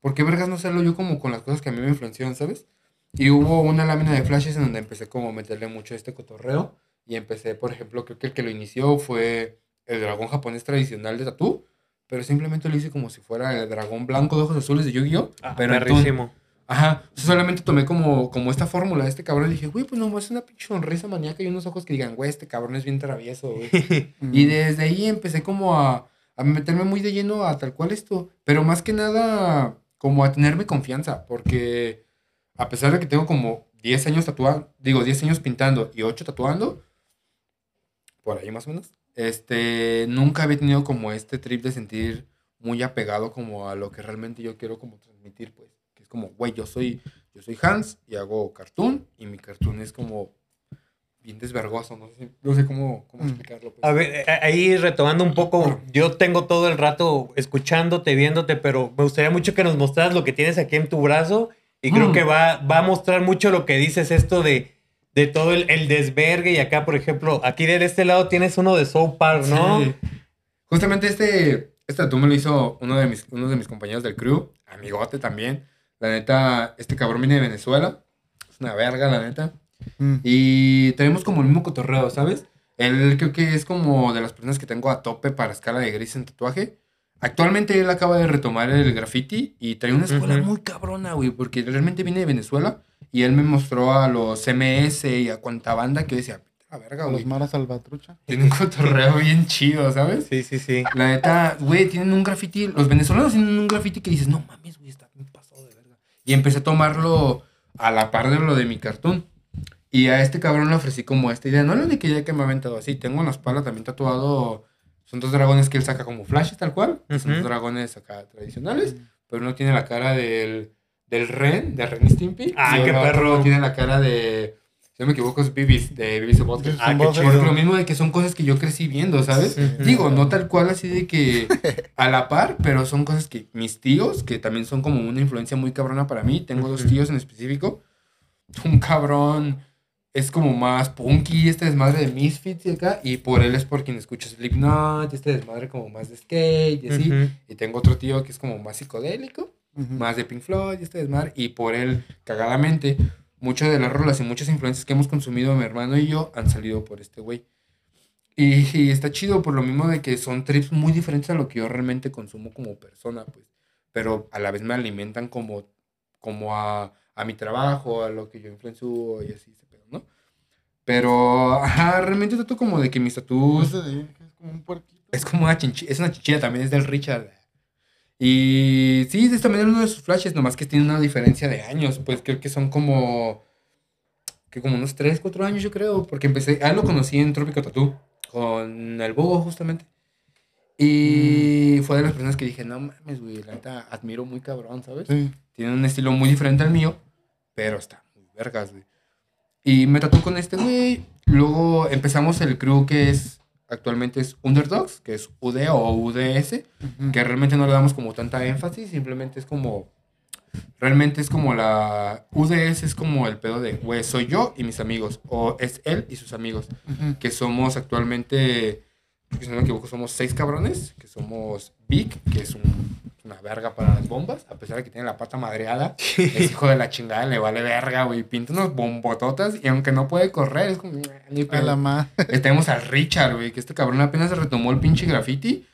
por qué vergas no hacerlo yo como con las cosas que a mí me influenciaron, ¿sabes? Y hubo una lámina de flashes en donde empecé como a meterle mucho a este cotorreo. Y empecé, por ejemplo, creo que el que lo inició fue el dragón japonés tradicional de Tatú. Pero simplemente lo hice como si fuera el dragón blanco de ojos azules de Yu-Gi-Oh! Ah, pero en perrísimo. Ajá, o sea, solamente tomé como, como esta fórmula de este cabrón y dije, güey, pues nomás es una pinche sonrisa maníaca y unos ojos que digan, güey, este cabrón es bien travieso, güey. y desde ahí empecé como a, a meterme muy de lleno a tal cual esto, pero más que nada como a tenerme confianza, porque a pesar de que tengo como 10 años tatuando, digo, 10 años pintando y 8 tatuando, por ahí más o menos, este, nunca había tenido como este trip de sentir muy apegado como a lo que realmente yo quiero como transmitir, pues como, güey, yo soy, yo soy Hans y hago cartoon y mi cartoon es como bien desvergoso, no sé, no sé cómo, cómo Mm. explicarlo. pues. A ver, eh, ahí retomando un poco, yo tengo todo el rato escuchándote, viéndote, pero me gustaría mucho que nos mostraras lo que tienes aquí en tu brazo y creo Mm. que va, va a mostrar mucho lo que dices esto de, de todo el, el desvergue y acá, por ejemplo, aquí de este lado tienes uno de South Park, ¿no? Sí. Justamente este, este tatu me lo hizo uno de, mis, uno de mis compañeros del crew, amigote también. La neta, este cabrón viene de Venezuela, es una verga, la neta. Mm. Y tenemos como el mismo cotorreo, ¿sabes? Él creo que es como de las personas que tengo a tope para escala de gris en tatuaje. Actualmente él acaba de retomar el graffiti y trae una escuela muy cabrona, güey, porque realmente viene de Venezuela y él me mostró a los MS y a cuanta banda que yo decía, la verga, A los güey. maras salvatrucha. Tiene un cotorreo bien chido, ¿sabes? Sí, sí, sí. La neta, güey, tienen un graffiti. Los venezolanos tienen un graffiti que dices, no mames, güey, está bien pasado de verga. Y empecé a tomarlo a la par de lo de mi cartón. Y a este cabrón le ofrecí como esta idea. No es la única idea que me ha aventado así. Tengo en la espalda también tatuado. Son dos dragones que él saca como flashes, tal cual. Son dos dragones acá tradicionales. Pero uno tiene la cara del, del Ren, de Ren y Stimpy. Ah, qué perro. tiene la cara de. No me equivoco, es Bibis, de Bibis Butthead. Ah, qué chido. Por lo mismo de que son cosas que yo crecí viendo, ¿sabes? Ujú. Digo, no tal cual así de que a la par, pero son cosas que mis tíos, que también son como una influencia muy cabrona para mí, tengo dos tíos en específico, un cabrón es como más punky, este desmadre de Misfits y acá, y por él es por quien escucho Slipknot, este desmadre como más de skate y así, Ujú. y tengo otro tío que es como más psicodélico, Ujú. más de Pink Floyd y este desmadre, y por él, cagadamente, muchas de las rolas y muchas influencias que hemos consumido mi hermano y yo han salido por este güey. Y, y está chido por lo mismo de que son trips muy diferentes a lo que yo realmente consumo como persona, pues. Pero a la vez me alimentan como, como a, a mi trabajo, a lo que yo influencio y así, ¿no? Pero, ajá, realmente trato como de que ahí, que es como un puerquito. es como una chinchilla, es una chinchilla también, es del Richard. Y sí, es también uno de sus flashes, nomás que tiene una diferencia de años, pues creo que son como, que como unos 3, 4 años yo creo, porque empecé, a él lo conocí en Trópico Tatú, con el Bobo justamente. Y fue de las personas que dije, no mames, güey, la neta admiro muy cabrón, ¿sabes? Sí. Tiene un estilo muy diferente al mío, pero está muy vergas, güey. Y me tatué con este güey. Luego empezamos el crew que es, actualmente es Underdogs, que es UD o UDS, que realmente no le damos como tanta énfasis, simplemente es como, realmente es como la, UDS es como el pedo de, güey, soy yo y mis amigos, o es él y sus amigos, que somos actualmente, si no me equivoco, somos seis cabrones, que somos Big, que es un- una verga para las bombas, a pesar de que tiene la pata madreada, es hijo de la chingada, le vale verga, güey, pinta unos bombototas y aunque no puede correr, es como, "Nah, ni A pedo". la ma. Tenemos al Richard, güey, que este cabrón apenas retomó el pinche graffiti.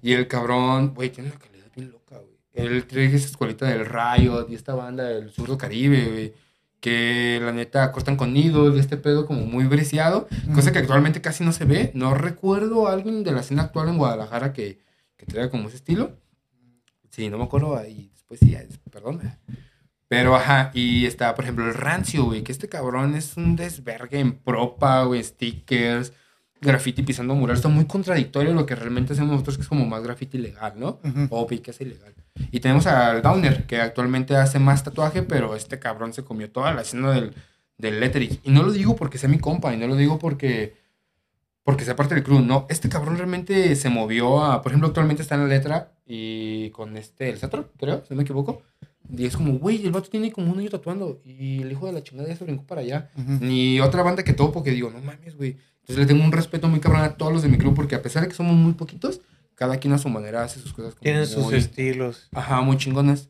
Y el cabrón, güey, tiene una calidad bien loca, güey. Él trae esa escuelita del Riot y esta banda del surdo Caribe, güey. Que la neta cortan con nidos y este pedo como muy briciado. Cosa que actualmente casi no se ve. No recuerdo a alguien de la escena actual en Guadalajara que, que traiga como ese estilo. Sí, no me acuerdo. Y después sí, perdón. Pero ajá, y está, por ejemplo, el Rancio, güey, que este cabrón es un desvergue en propa, güey, stickers, graffiti pisando mural. Está muy contradictorio lo que realmente hacemos nosotros, que es como más graffiti legal, ¿no? Ujú. O que es ilegal. Y tenemos al Downer, que actualmente hace más tatuaje, pero este cabrón se comió toda la escena del, del lettering. Y no lo digo porque sea mi compa, y no lo digo porque, porque sea parte del crew, no. Este cabrón realmente se movió a, por ejemplo, actualmente está en la letra y con este, el Cetro, creo, si no me equivoco. Y es como, güey, el vato tiene como un año tatuando. Y el hijo de la chingada ya se brincó para allá. Ni otra banda que topo que digo, no mames, güey. Entonces le tengo un respeto muy cabrón a todos los de mi club porque a pesar de que somos muy poquitos, cada quien a su manera hace sus cosas como Tienen sus muy- estilos. Ajá, muy chingonas.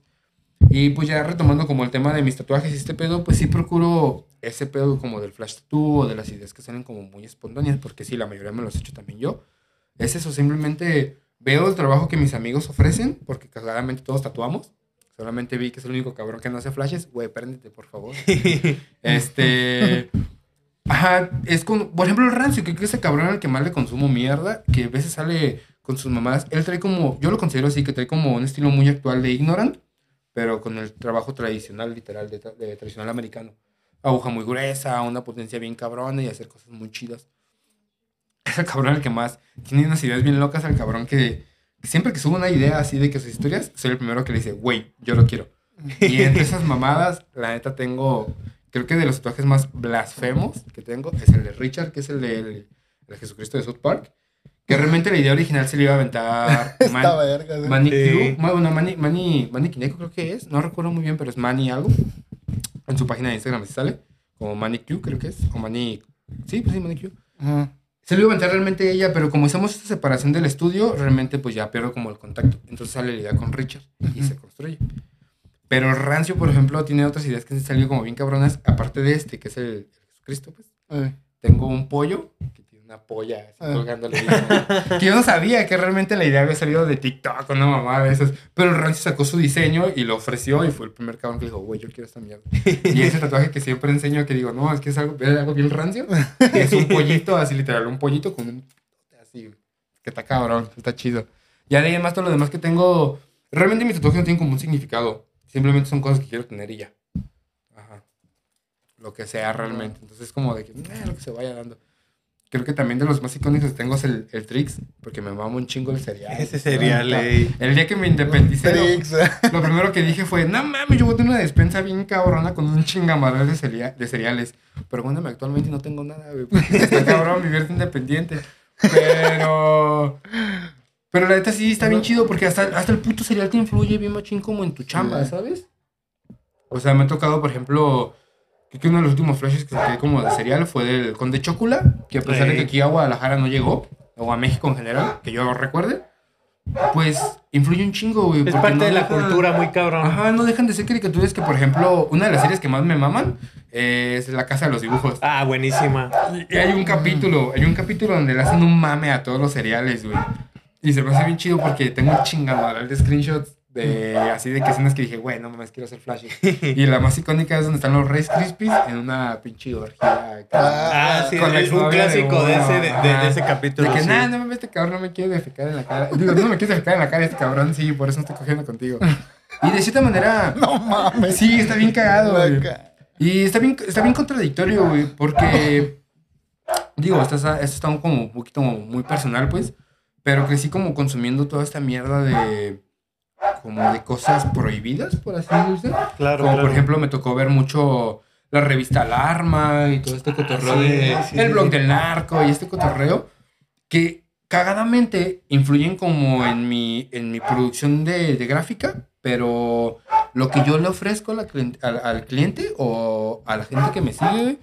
Y pues ya retomando como el tema de mis tatuajes y este pedo, pues sí procuro ese pedo como del flash tattoo o de las ideas que salen como muy espontáneas, porque sí, la mayoría me los he hecho también yo. Es eso, simplemente veo el trabajo que mis amigos ofrecen, porque claramente todos tatuamos. Solamente vi que es el único cabrón que no hace flashes. Güey, préndete, por favor. Este. Ajá, es con. Por ejemplo, el rancio, que que ese cabrón al que más le consumo mierda, que a veces sale con sus mamás. Él trae como. Yo lo considero así, que trae como un estilo muy actual de Ignorant, pero con el trabajo tradicional, literal, de, de tradicional americano. Aguja muy gruesa, una potencia bien cabrona y hacer cosas muy chidas. Es el cabrón el que más. Tiene unas ideas bien locas al cabrón que. que siempre que sube una idea así de que sus historias, soy el primero que le dice, güey, yo lo quiero. Y entre esas mamadas, la neta tengo, creo que de los tatuajes más blasfemos que tengo es el de Richard, que es el de el, el Jesucristo de South Park. Que realmente la idea original se le iba a aventar Man, verga. Manny Sí. Q. Bueno, Manny, Manny, Manny Kineko creo que es. No recuerdo muy bien, pero es Manny algo. En su página de Instagram así sale. Como Manny Q, creo que es. O Manny... Sí, pues sí, Manny Q. Ujú. Se lo iba a aventar realmente ella, pero como hicimos esta separación del estudio, realmente pues ya pierdo como el contacto. Entonces sale la idea con Richard y se construye. Pero Rancio, por ejemplo, tiene otras ideas que han salido como bien cabronas. Aparte de este, que es el, Jesucristo, pues. Tengo un pollo una polla así Ah. colgándole. que yo no sabía que realmente la idea había salido de TikTok o una mamá de esas. Pero el Rancio sacó su diseño y lo ofreció y fue el primer cabrón que dijo, güey, yo quiero esta mierda. Y ese tatuaje que siempre enseño que digo, no, es que es algo, es algo bien rancio. Es un pollito, así literal, un pollito con un... Así, que está cabrón, está chido. Ya de ahí en más todo lo demás que tengo... Realmente mis tatuajes no tienen como un significado. Simplemente son cosas que quiero tener y ya. Ajá. Lo que sea realmente. Entonces es como de que, "Eh, lo que se vaya dando. Creo que también de los más icónicos tengo es el, el Trix, porque me mama un chingo el cereal. Ese cereal, ey. El día que me independicé, lo- lo primero que dije fue, no mames, yo voy a tener una despensa bien cabrona con un chingamadral de, cerea- de cereales. Pero bueno, actualmente no tengo nada, güey. porque Está cabrón vivirte independiente. Pero... Pero la neta sí está bien chido porque hasta, hasta el puto cereal te influye bien machín como en tu chamba. ¿sabes? O sea, me ha tocado, por ejemplo, creo que uno de los últimos flashes que saqué como de cereal fue del Conde Chocula, que a pesar de que aquí a Guadalajara no llegó, o a México en general, que yo recuerde, pues influye un chingo, güey. Es parte no de la cultura muy cabrón. Ajá, no dejan de ser caricaturas que, por ejemplo, una de las series que más me maman es La Casa de los Dibujos. Ah, buenísima. Y hay un capítulo, hay un capítulo donde le hacen un mame a todos los cereales, güey. Y se me hace bien chido porque tengo un chingamadral de screenshots de así de que escenas que dije, güey, no mames, quiero hacer flash. y la más icónica es donde están los Rice Krispies en una pinche orgía. acá. Ah, sí, Con es un clásico de ese, de, de- ajá. de ese capítulo. De que, sí. nada, no mames, este cabrón no me quiere defecar en la cara. Digo, no me quiere defecar en la cara este cabrón, sí, por eso no estoy cogiendo contigo. Y de cierta manera, No mames. sí, está bien cagado, güey. Y está bien, está bien contradictorio, güey, porque, digo, esto está, esto está como un poquito muy personal, pues, pero crecí como consumiendo toda esta mierda de, como de cosas prohibidas, por así decirse. Claro, Como claro. por ejemplo me tocó ver mucho la revista Alarma y todo este cotorreo sí, de sí, el sí, blog del narco y este cotorreo que cagadamente influyen como en mi, en mi producción de, de gráfica, pero lo que yo le ofrezco la al, al cliente o a la gente que me sigue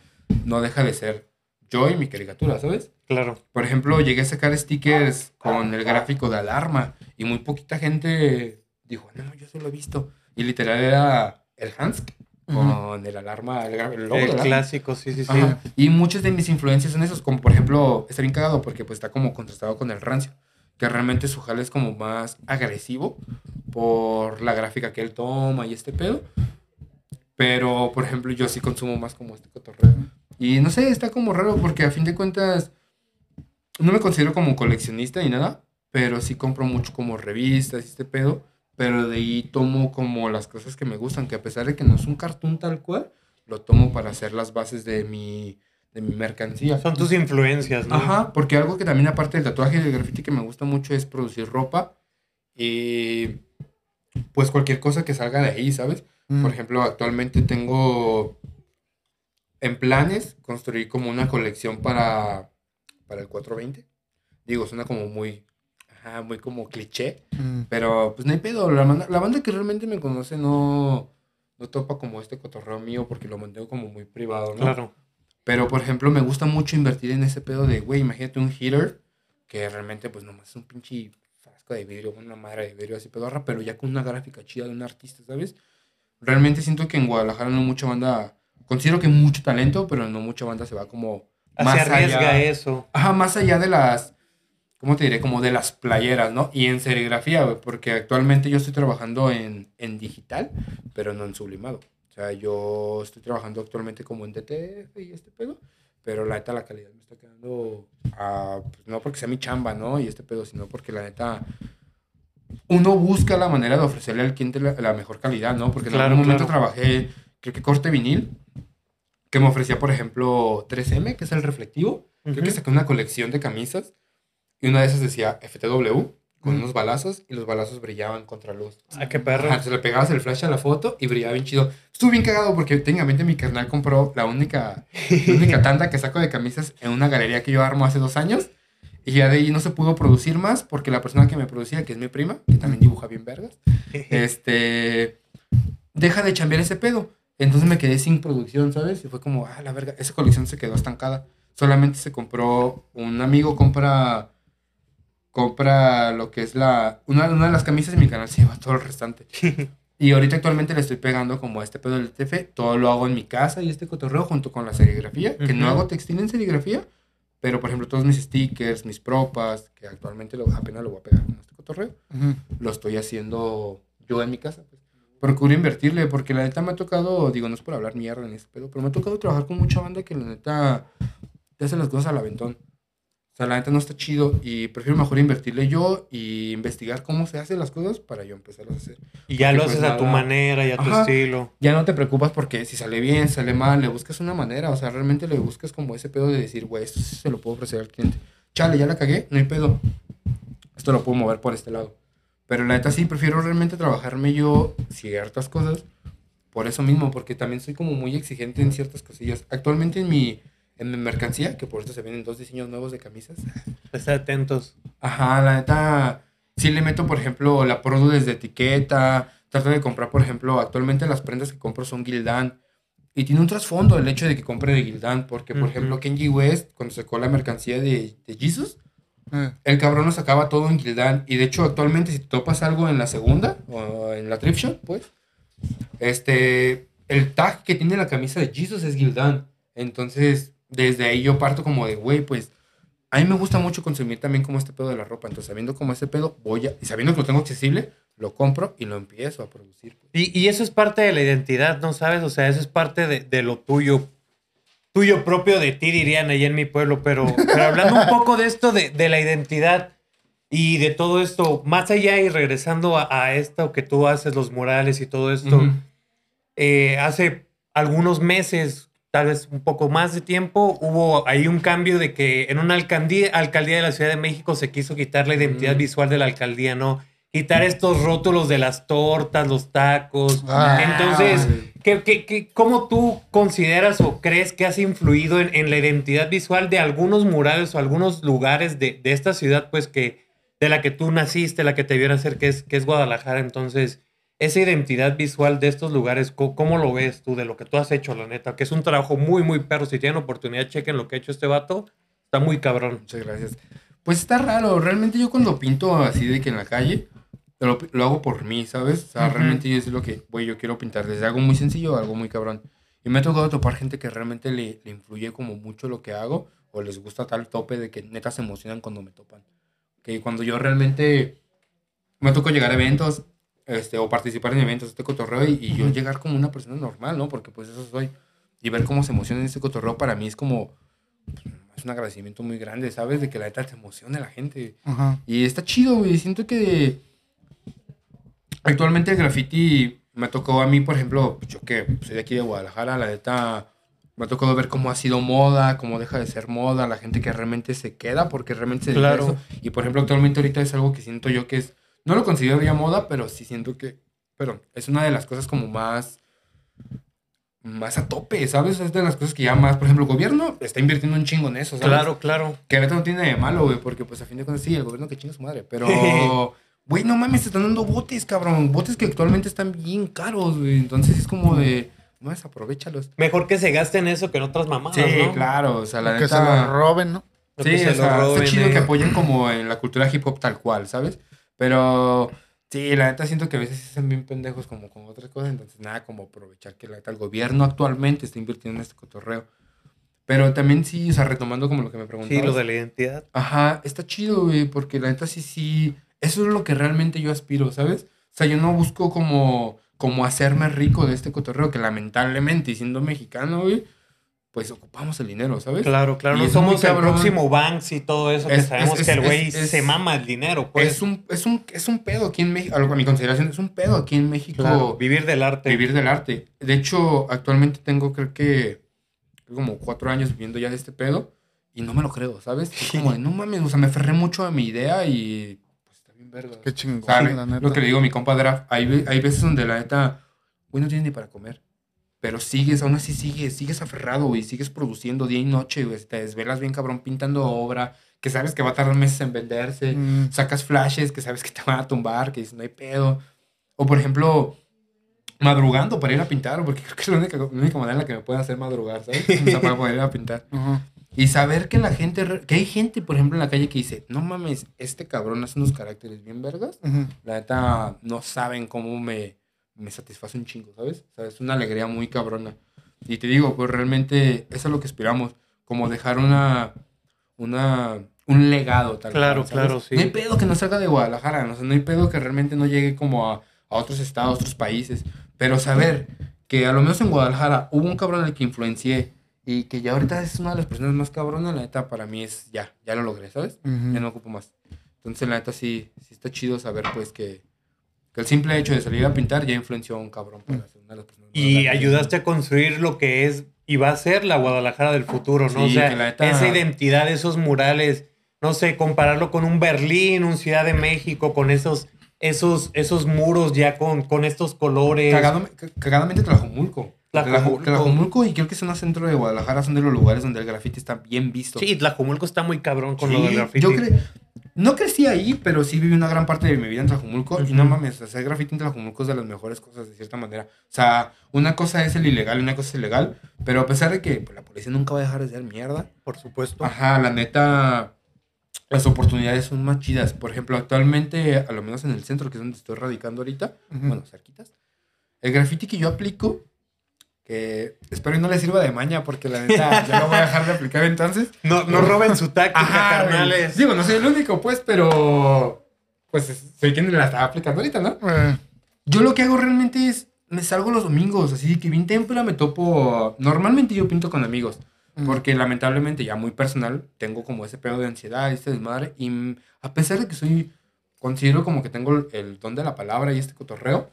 no deja de ser yo y mi caricatura, ¿sabes? Claro. Por ejemplo, llegué a sacar stickers con el gráfico de alarma y muy poquita gente dijo, no, yo solo he visto. Y literal era el Hansk con el alarma, el, el logo El clásico, sí, sí, sí. Ajá. Y muchas de mis influencias son esos, como por ejemplo, está bien cagado porque pues está como contrastado con el rancio, que realmente su jale es como más agresivo por la gráfica que él toma y este pedo. Pero, por ejemplo, yo sí consumo más como este cotorreo. Y no sé, está como raro porque a fin de cuentas no me considero como coleccionista ni nada, pero sí compro mucho como revistas y este pedo. Pero de ahí tomo como las cosas que me gustan, que a pesar de que no es un cartoon tal cual, lo tomo para hacer las bases de mi, de mi mercancía. Son tus influencias, ¿no? Ajá, porque algo que también aparte del tatuaje y del graffiti que me gusta mucho es producir ropa y pues cualquier cosa que salga de ahí, ¿sabes? Mm. Por ejemplo, actualmente tengo en planes construir como una colección para, para el 420. Digo, suena como muy... ajá, muy como cliché. Mm. Pero pues no hay pedo. La, banda- la banda que realmente me conoce no, no topa como este cotorreo mío porque lo mantengo como muy privado, ¿no? Claro. Pero, por ejemplo, me gusta mucho invertir en ese pedo de, güey, imagínate un heater que realmente, pues, nomás es un pinche frasco de vidrio, una madre de vidrio así pedorra, pero ya con una gráfica chida de un artista, ¿sabes? Realmente siento que en Guadalajara no mucha banda, considero que mucho talento, pero no mucha banda se va como Se más arriesga allá. eso. Ajá, más allá de las, ¿cómo te diré? Como de las playeras, ¿no? Y en serigrafía, güey, porque actualmente yo estoy trabajando en, en digital, pero no en sublimado. O sea, yo estoy trabajando actualmente como en DTF y este pedo, pero la neta la calidad me está quedando, ah, pues, no porque sea mi chamba, ¿no? Y este pedo, sino porque la neta uno busca la manera de ofrecerle al cliente la, la mejor calidad, ¿no? Porque en Claro, algún momento claro. trabajé, creo que corte vinil, que me ofrecía, por ejemplo, 3M, que es el reflectivo. Creo que saqué una colección de camisas y una de esas decía FTW con unos balazos y los balazos brillaban contra luz. Ah, qué perro. Ajá, entonces le pegabas el flash a la foto y brillaba bien chido. Estuvo bien cagado porque técnicamente mi carnal compró la única, la única tanda que saco de camisas en una galería que yo armo hace dos años. Y ya de ahí no se pudo producir más porque la persona que me producía, que es mi prima, que también dibuja bien vergas, este, deja de chambear ese pedo. Entonces me quedé sin producción, ¿sabes? Y fue como, ah, la verga, esa colección se quedó estancada. Solamente se compró, un amigo compra, compra lo que es la, una, una de las camisas y mi canal se lleva todo el restante. Y ahorita actualmente le estoy pegando como a este pedo del TF, todo lo hago en mi casa y este cotorreo junto con la serigrafía, que no hago textil en serigrafía, pero por ejemplo todos mis stickers, mis propas, que actualmente lo- apenas lo voy a pegar con este cotorreo, lo estoy haciendo yo en mi casa. Pues. Procuro invertirle, porque la neta me ha tocado, digo, no es por hablar mierda en ese pedo, pero me ha tocado trabajar con mucha banda que la neta te hace las cosas al aventón. O sea, la neta no está chido y prefiero mejor invertirle yo y investigar cómo se hacen las cosas para yo empezarlas a hacer. Y ya Porque, lo pues, haces a tu manera y a tu estilo. Ya no te preocupas porque si sale bien, sale mal, le buscas una manera, o sea, realmente le buscas como ese pedo de decir, güey, esto sí se lo puedo ofrecer al cliente. Chale, ya la cagué, no hay pedo. Esto lo puedo mover por este lado. Pero la neta sí, prefiero realmente trabajarme yo ciertas cosas por eso mismo, porque también soy como muy exigente en ciertas cosillas. Actualmente en mi, en mi mercancía, que por esto se vienen dos diseños nuevos de camisas, Estén atentos. Ajá, la neta, sí le meto, por ejemplo, la produ desde etiqueta. Trato de comprar, por ejemplo, actualmente las prendas que compro son Gildan. Y tiene un trasfondo el hecho de que compre de Gildan, porque, por ejemplo, Kenji West, cuando sacó la mercancía de, de Jesus, Eh, el cabrón lo sacaba todo en Gildan. Y de hecho, actualmente, si topas algo en la segunda, o en la thrift shop, pues, este, el tag que tiene la camisa de Jesus es Gildan. Entonces, desde ahí yo parto como de, güey, pues, a mí me gusta mucho consumir también como este pedo de la ropa. Entonces, sabiendo como ese pedo, voy a, y sabiendo que lo tengo accesible, lo compro y lo empiezo a producir. pues. Y, y eso es parte de la identidad, ¿no sabes? O sea, eso es parte de, de lo tuyo. Tuyo propio de ti, dirían ahí en mi pueblo. Pero, pero hablando un poco de esto, de, de la identidad y de todo esto, más allá y regresando a, a esto que tú haces, los murales y todo esto, Ujú. eh, hace algunos meses, tal vez un poco más de tiempo, hubo ahí un cambio de que en una alcaldía, alcaldía de la Ciudad de México se quiso quitar la identidad Mm. visual de la alcaldía, ¿no? Quitar estos rótulos de las tortas, los tacos. Ah, Entonces, güey. ¿qué, qué, qué- cómo tú consideras o crees que has influido en, en la identidad visual de algunos murales o algunos lugares de, de esta ciudad, pues que de la que tú naciste, la que te vieron hacer, que es, que es Guadalajara? Entonces, esa identidad visual de estos lugares, ¿cómo, lo ves tú de lo que tú has hecho, la neta? Que es un trabajo muy, muy perro. Si tienen oportunidad, chequen lo que ha hecho este vato. Está muy cabrón. Muchas gracias. Pues está raro. Realmente yo cuando pinto así de que en la calle, lo, lo hago por mí, ¿sabes? O sea, realmente yo es lo que, güey, yo quiero pintar desde algo muy sencillo a algo muy cabrón. Y me ha tocado topar gente que realmente le, le influye como mucho lo que hago o les gusta tal tope de que neta se emocionan cuando me topan. Que cuando yo realmente me tocó llegar a eventos este, o participar en eventos, este cotorreo y, y yo llegar como una persona normal, ¿no? Porque pues eso soy. Y ver cómo se emociona en este cotorreo para mí es como es un agradecimiento muy grande, ¿sabes? De que la neta te emocione la gente. Ajá. Y está chido, güey. Siento que actualmente el graffiti me tocó a mí, por ejemplo, pues, yo que soy de aquí de Guadalajara, la neta me ha tocado ver cómo ha sido moda, cómo deja de ser moda, la gente que realmente se queda porque realmente se Claro. eso. Y por ejemplo, actualmente ahorita es algo que siento yo que es, no lo considero ya moda, pero sí siento que, pero es una de las cosas como más más a tope, ¿sabes? Es de las cosas que ya más, por ejemplo, el gobierno está invirtiendo un chingo en eso, ¿sabes? Claro, claro. Que ahorita no tiene de malo, güey, porque pues a fin de cuentas sí, el gobierno que chinga su madre, pero... Güey, no mames, están dando botes, cabrón. Botes que actualmente están bien caros, güey. Entonces es como de... No, aprovechalos. Mejor que se gasten eso que en otras mamadas, Sí, ¿no? claro, o sea, la que neta... se lo roben, ¿no? Sí, que se o lo sea, roben, está chido eh. que apoyen como en la cultura hip hop tal cual, ¿sabes? Pero sí, la neta siento que a veces hacen bien pendejos como con otras cosas, entonces nada como aprovechar que la neta el gobierno actualmente está invirtiendo en este cotorreo. Pero también sí, o sea, retomando como lo que me preguntabas. Sí, lo de la identidad. Ajá, está chido, güey, porque la neta sí, sí, eso es lo que realmente yo aspiro, ¿sabes? O sea, yo no busco como, como hacerme rico de este cotorreo, que lamentablemente, y siendo mexicano, güey, pues ocupamos el dinero, ¿sabes? Claro, claro. Y No es somos el próximo Banks y todo eso, que Es- sabemos es- que el es- güey es- se mama el dinero, pues. es, un, es, un, es un pedo aquí en México, a mi consideración, es un pedo aquí en México Claro, vivir del arte. vivir del arte. De hecho, actualmente tengo, creo que, como cuatro años viviendo ya de este pedo y no me lo creo, ¿sabes? Es como de, no mames, o sea, me aferré mucho a mi idea y pues está bien verga. Qué chingón, la neta. Lo que le digo a mi compa Draft, hay, hay veces donde la neta, güey, no tienes ni para comer. Pero sigues, aún así sigues, sigues aferrado, güey, sigues produciendo día y noche, güey, te desvelas bien cabrón pintando obra, que sabes que va a tardar meses en venderse, Mm, sacas flashes que sabes que te van a tumbar, que dices, no hay pedo. O por ejemplo, madrugando para ir a pintar, porque creo que es la única, la única manera en la que me pueden hacer madrugar, ¿sabes? O sea, para poder ir a pintar. Y saber que la gente, que hay gente, por ejemplo, en la calle que dice, no mames, este cabrón hace unos caracteres bien vergas. La neta, no saben cómo me, me satisface un chingo, ¿sabes? O sea, es una alegría muy cabrona. Y te digo, pues realmente eso es lo que aspiramos, como dejar una, una, un legado tal Claro, cual, claro, sí. No hay pedo que no salga de Guadalajara, ¿no? O sea, no hay pedo que realmente no llegue como a, a otros estados, otros países. Pero saber que a lo menos en Guadalajara hubo un cabrón al que influencié y que ya ahorita es una de las personas más cabronas, la neta para mí es ya, ya lo logré, ¿sabes? Ujú. ya no ocupo más. Entonces, la neta, sí, sí está chido saber, pues, que el simple hecho de salir a pintar ya influenció a un cabrón para ser una de las personas Y ayudaste a construir lo que es y va a ser la Guadalajara del futuro, ¿no? Sí, o sea, que la neta- esa identidad, esos murales, no sé, compararlo con un Berlín, un Ciudad de México, con esos, esos, esos muros ya con, con estos colores. Cagado- ca- cagadamente Tlajomulco. Tlajomulco. Tlajomulco. Tlajomulco y creo que zona centro de Guadalajara son de los lugares donde el graffiti está bien visto. Sí, Tlajumulco está muy cabrón con Sí, lo del graffiti. Yo cre- no crecí ahí, pero sí viví una gran parte de mi vida en Tlajumulco. Y no mames, hacer graffiti en Tlajumulco es de las mejores cosas, de cierta manera. O sea, una cosa es el ilegal y una cosa es el legal. Pero a pesar de que pues, la policía nunca va a dejar de ser mierda, Por supuesto. Ajá, la neta, las oportunidades son más chidas. Por ejemplo, actualmente, a lo menos en el centro, que es donde estoy radicando ahorita, bueno, cerquitas, el graffiti que yo aplico, que espero y no le sirva de maña, porque la neta ya lo voy a dejar de aplicar entonces. No, no roben su táctica, Ajá, carnales. Digo, no soy el único, pues, pero pues soy quien la está aplicando ahorita, ¿no? Eh, Yo lo que hago realmente es, me salgo los domingos, así que bien temprano me topo, normalmente yo pinto con amigos. mm, Porque lamentablemente, ya muy personal, tengo como ese pedo de ansiedad, este desmadre. Y a pesar de que soy, considero como que tengo el, el don de la palabra y este cotorreo,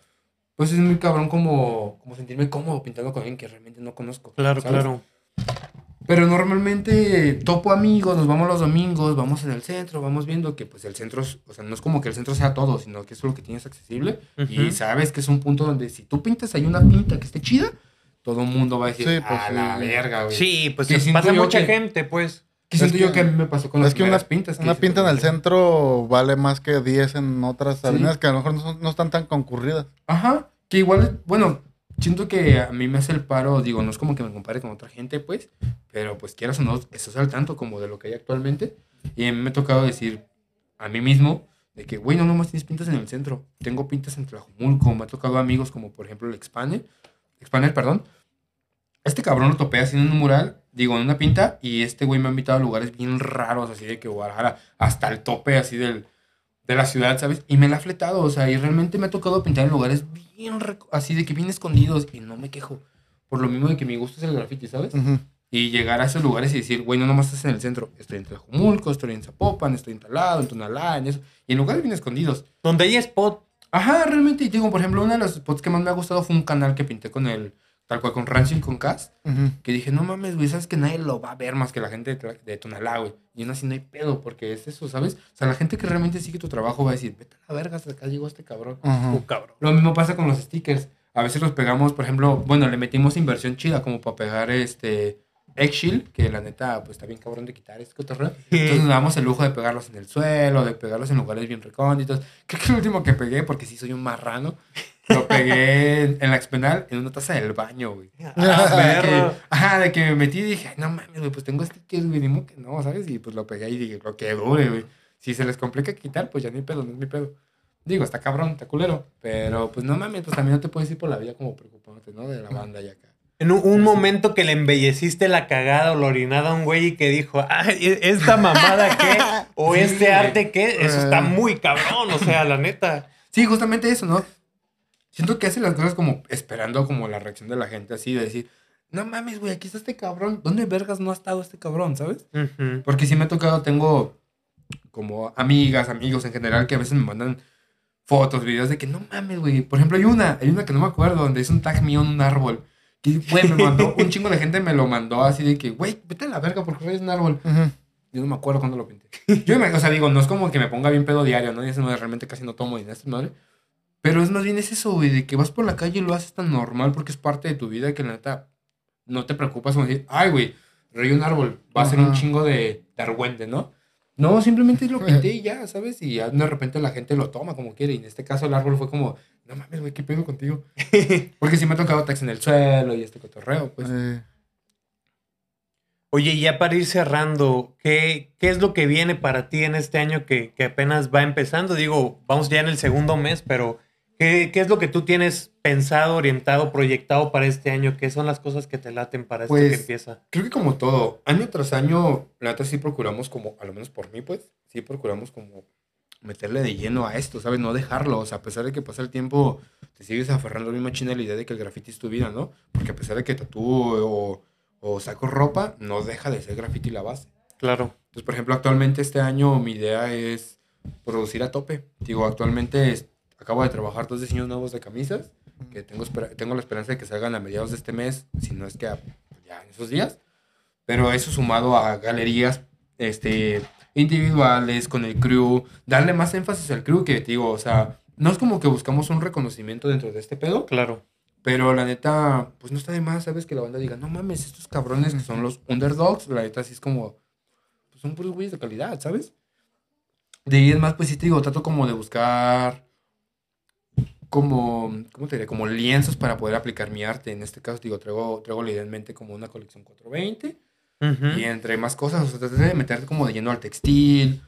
pues es muy cabrón como, como sentirme cómodo pintando con alguien que realmente no conozco. Claro, ¿sabes? claro. Pero normalmente topo amigos, nos vamos los domingos, vamos en el centro, vamos viendo que pues el centro, es- o sea, no es como que el centro sea todo, sino que es lo que tienes accesible. Y sabes que es un punto donde si tú pintas ahí una pinta que esté chida, todo el mundo va a decir, Sí, pues, a sí. la verga, güey. Sí, pues Que pasa mucha que- gente, pues. Que siento yo que- que a mí me pasó con las es que una, primeras pintas. que una pinta en el centro vale más que 10 en otras Sí. avenidas que a lo mejor no, son- no están tan concurridas. Ajá, que igual, bueno, siento que a mí me hace el paro, digo, no es como que me compare con otra gente, pues, pero pues quieras o no, estás al tanto como de lo que hay actualmente. Y a mí me ha tocado decir a mí mismo de que, güey, no nomás tienes pintas en el centro, tengo pintas en Tlajumulco, me ha tocado amigos como por ejemplo el Expaner, Expaner, perdón. Este cabrón lo topé haciendo un mural, digo, en una pinta, y este güey me ha invitado a lugares bien raros, así de que Guadalajara, hasta el tope así del, de la ciudad, ¿sabes? Y me la ha fletado, o sea, y realmente me ha tocado pintar en lugares bien, así de que bien escondidos, y no me quejo. Por lo mismo de que mi gusto es el graffiti, ¿sabes? Y llegar a esos lugares y decir, güey, no nomás estás en el centro, estoy en Tlajumulco, estoy en Zapopan, estoy en Talado, en Tonalá, en eso, y en lugares bien escondidos. Donde hay spot. Ajá, realmente, y digo, por ejemplo, uno de los spots que más me ha gustado fue un canal que pinté con el, tal cual, con Ranching con Cas, Ujú. que dije, no mames, güey, sabes que nadie lo va a ver más que la gente de, de Tonalá, güey. Y aún así no hay pedo, porque es eso, ¿sabes? O sea, la gente que realmente sigue tu trabajo va a decir, vete a la verga, hasta acá llegó este cabrón. Oh, cabrón. Lo mismo pasa con los stickers. A veces los pegamos, por ejemplo, bueno, le metimos inversión chida como para pegar este Eggshield, que la neta, pues está bien cabrón de quitar este cotorreo. Entonces nos damos el lujo de pegarlos en el suelo, de pegarlos en lugares bien recónditos. Creo que el último que pegué, porque sí soy un marrano, lo pegué en, la expenal en una taza del baño, güey. Ah, de que, ajá, de que me metí y dije, "Ay, no mames, güey, pues tengo stickers, güey, ni que no, ¿sabes? Y pues lo pegué y dije, lo que dure, güey. Si se les complica quitar, pues ya ni pedo, no es mi pedo. Digo, está cabrón, está culero. Pero pues no mames, pues también no te puedes ir por la vida como preocupándote, ¿no? De la banda y acá. En un, un momento que le embelleciste la cagada o la orinada a un güey y que dijo, ay, ¿e- ¿esta mamada qué? O Sí, este arte qué? Eso está Eh. muy cabrón, o sea, la neta. Sí, justamente eso, ¿no? Siento que hace las cosas como esperando como la reacción de la gente, así de decir, no mames, güey, aquí está este cabrón. ¿Dónde vergas no ha estado este cabrón, sabes? Ujú. Porque sí me ha tocado, tengo como amigas, amigos en general que a veces me mandan fotos, videos de que no mames, güey. Por ejemplo, hay una, hay una que no me acuerdo, donde es un tag mío en un árbol. Que, güey, me mandó, un chingo de gente me lo mandó así de que, güey, vete a la verga porque es un árbol. Ujú. Yo no me acuerdo cuándo lo pinté. Yo, me, o sea, digo, no es como que me ponga bien pedo diario, ¿no? Y eso no, realmente casi no tomo esta madre. Pero es más bien es eso, güey, de que vas por la calle y lo haces tan normal porque es parte de tu vida que la neta no te preocupas como decir, ay, güey, rey un árbol, va a ser un chingo de, de argüente, ¿no? No, simplemente lo pinté y ya, ¿sabes? Y ya de repente la gente lo toma como quiere. Y en este caso el árbol fue como, no mames, güey, ¿qué pedo contigo? Porque sí me ha tocado tax en el suelo y este cotorreo, pues. Eh, Oye, ya para ir cerrando, ¿qué, ¿qué es lo que viene para ti en este año que, que apenas va empezando? Digo, vamos ya en el segundo mes, pero ¿qué, qué es lo que tú tienes pensado, orientado, proyectado para este año? ¿Qué son las cosas que te laten para esto Pues, que empieza? Creo que como todo, año tras año, la neta sí procuramos como, a lo menos por mí, pues, sí procuramos como meterle de lleno a esto, ¿sabes? No dejarlo, o sea, a pesar de que pasa el tiempo, te sigues aferrando a la misma china la idea de que el graffiti es tu vida, ¿no? Porque a pesar de que tatúo o, o saco ropa, no deja de ser graffiti la base. Claro. Entonces, por ejemplo, actualmente este año mi idea es producir a tope. Digo, actualmente es- acabo de trabajar dos diseños nuevos de camisas, que tengo, tengo la esperanza de que salgan a mediados de este mes, si no es que a- ya en esos días. Pero eso sumado a galerías este, individuales, con el crew, darle más énfasis al crew que, te digo, o sea, no es como que buscamos un reconocimiento dentro de este pedo, Claro. pero la neta, pues no está de más, ¿sabes? Que la banda diga, no mames, estos cabrones que son los underdogs, la neta sí es como, pues son puros güeyes de calidad, ¿sabes? De ahí es más, pues sí te digo, trato como de buscar como, ¿cómo te diré? Como lienzos para poder aplicar mi arte. En este caso, digo, traigo, traigo la idea en mente como una colección 420. Ujú. Y entre más cosas, o sea, traté de meterte como de lleno al textil,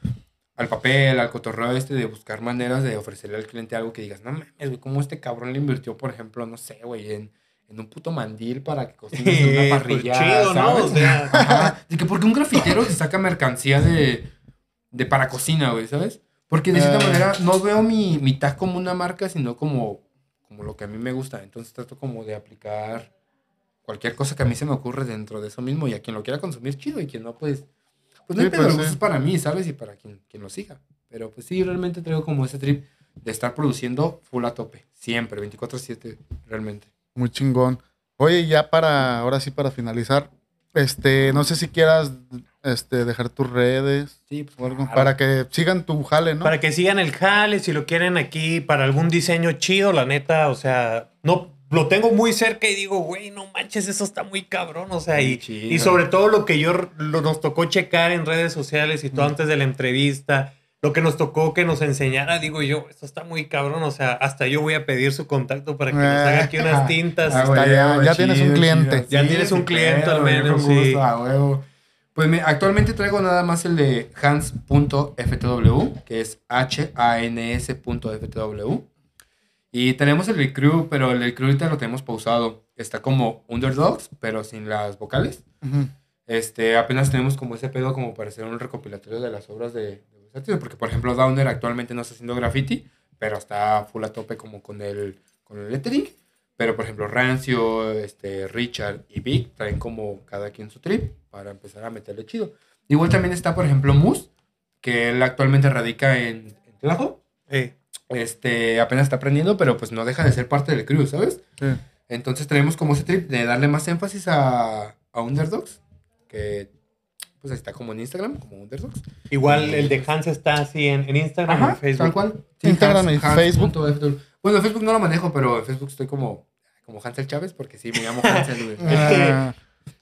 al papel, al cotorreo este, de buscar maneras de ofrecerle al cliente algo que digas, no mames, güey, ¿cómo este cabrón le invirtió, por ejemplo, no sé, güey, en, en un puto mandil para que cocines una Pues parrilla? chido, ¿no? ¿sabes? O sea, Ajá. De que porque un grafitero se saca mercancía de, de para cocina, güey, ¿sabes? Porque de cierta Eh. manera no veo mi, mi tag como una marca, sino como, como lo que a mí me gusta. Entonces trato como de aplicar cualquier cosa que a mí se me ocurre dentro de eso mismo y a quien lo quiera consumir, chido, y quien no, pues, pues no Sí, hay pedo, pues, es para mí, ¿sabes? Y para quien, quien lo siga. Pero pues sí, realmente traigo como ese trip de estar produciendo full a tope, siempre, 24/7, realmente. muy chingón. Oye, ya para, ahora sí para finalizar, este, no sé si quieras este, dejar tus redes Sí, pues o algo, claro. para que sigan tu jale, ¿no? Para que sigan el jale, si lo quieren aquí para algún diseño chido, la neta, o sea, no lo tengo muy cerca y digo, güey, no manches, eso está muy cabrón, o sea, y, y sobre todo lo que yo lo- nos tocó checar en redes sociales y todo antes de la entrevista, lo que nos tocó que nos enseñara, digo yo, esto está muy cabrón, o sea, hasta yo voy a pedir su contacto para que nos haga aquí unas tintas. Ah, Está güey, ya- tienes un cliente. Ya tienes un cliente, al menos, sí. Pues me- actualmente traigo nada más el de hans.ftw, que es H-A-N-S.ftw. Y tenemos el de crew, pero el de crew ahorita lo tenemos pausado. Está como underdogs, pero sin las vocales. Este, apenas tenemos como ese pedo como para hacer un recopilatorio de las obras de, de porque por ejemplo Downer actualmente no está haciendo graffiti, pero está full a tope como con el, con el lettering. Pero por ejemplo Rancio, este, Richard y Vic traen como cada quien su trip para empezar a meterle chido. Igual también está por ejemplo Mus, que él actualmente radica en, en Tlajo. Eh, Este, apenas está aprendiendo, pero pues no deja de ser parte del crew, ¿sabes? Sí. Entonces tenemos como ese trip de darle más énfasis a, a Underdogs, que pues está como en Instagram, como Underdogs. igual el de Hans está así en, en Instagram o en Facebook. tal cual. Instagram y Facebook. Bueno, en Facebook no lo manejo, pero en Facebook estoy como como Hansel Chávez, porque sí, me llamo Hansel, güey. Ah,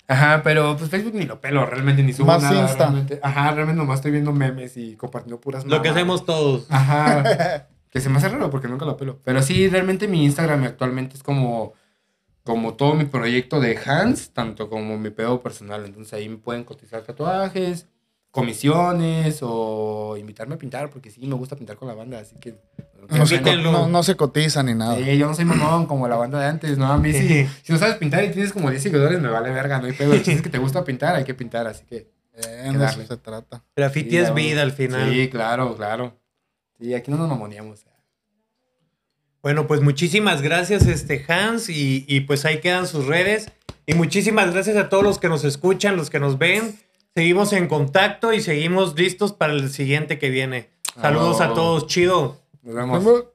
Ajá, pero pues Facebook ni lo pelo, realmente ni subo Más nada. Insta. Realmente. Ajá, realmente nomás estoy viendo memes y compartiendo puras Lo que hacemos todos. Ajá. que se me hace raro porque nunca lo pelo. Pero sí, realmente mi Instagram actualmente es como, como todo mi proyecto de Hans, tanto como mi pedo personal. Entonces ahí me pueden cotizar tatuajes, comisiones o invitarme a pintar, porque sí me gusta pintar con la banda, así que... no, se, co- Invítenlo. no- no se cotiza ni nada. Sí, yo no soy mamón como la banda de antes, ¿no? A mí sí. si no sabes pintar y tienes como 10 seguidores, me vale verga, no hay pedo. Chiste es que te gusta pintar, hay que pintar, así que... Eh, de eso se trata. Graffiti Sí, es vida al final. Sí, claro, claro. Sí, aquí no nos mamoneamos. Bueno, pues muchísimas gracias, este Hans, y, y pues ahí quedan sus redes. Y muchísimas gracias a todos los que nos escuchan, los que nos ven. Seguimos en contacto y seguimos listos para el siguiente que viene. Saludos a todos, chido. Nos vemos.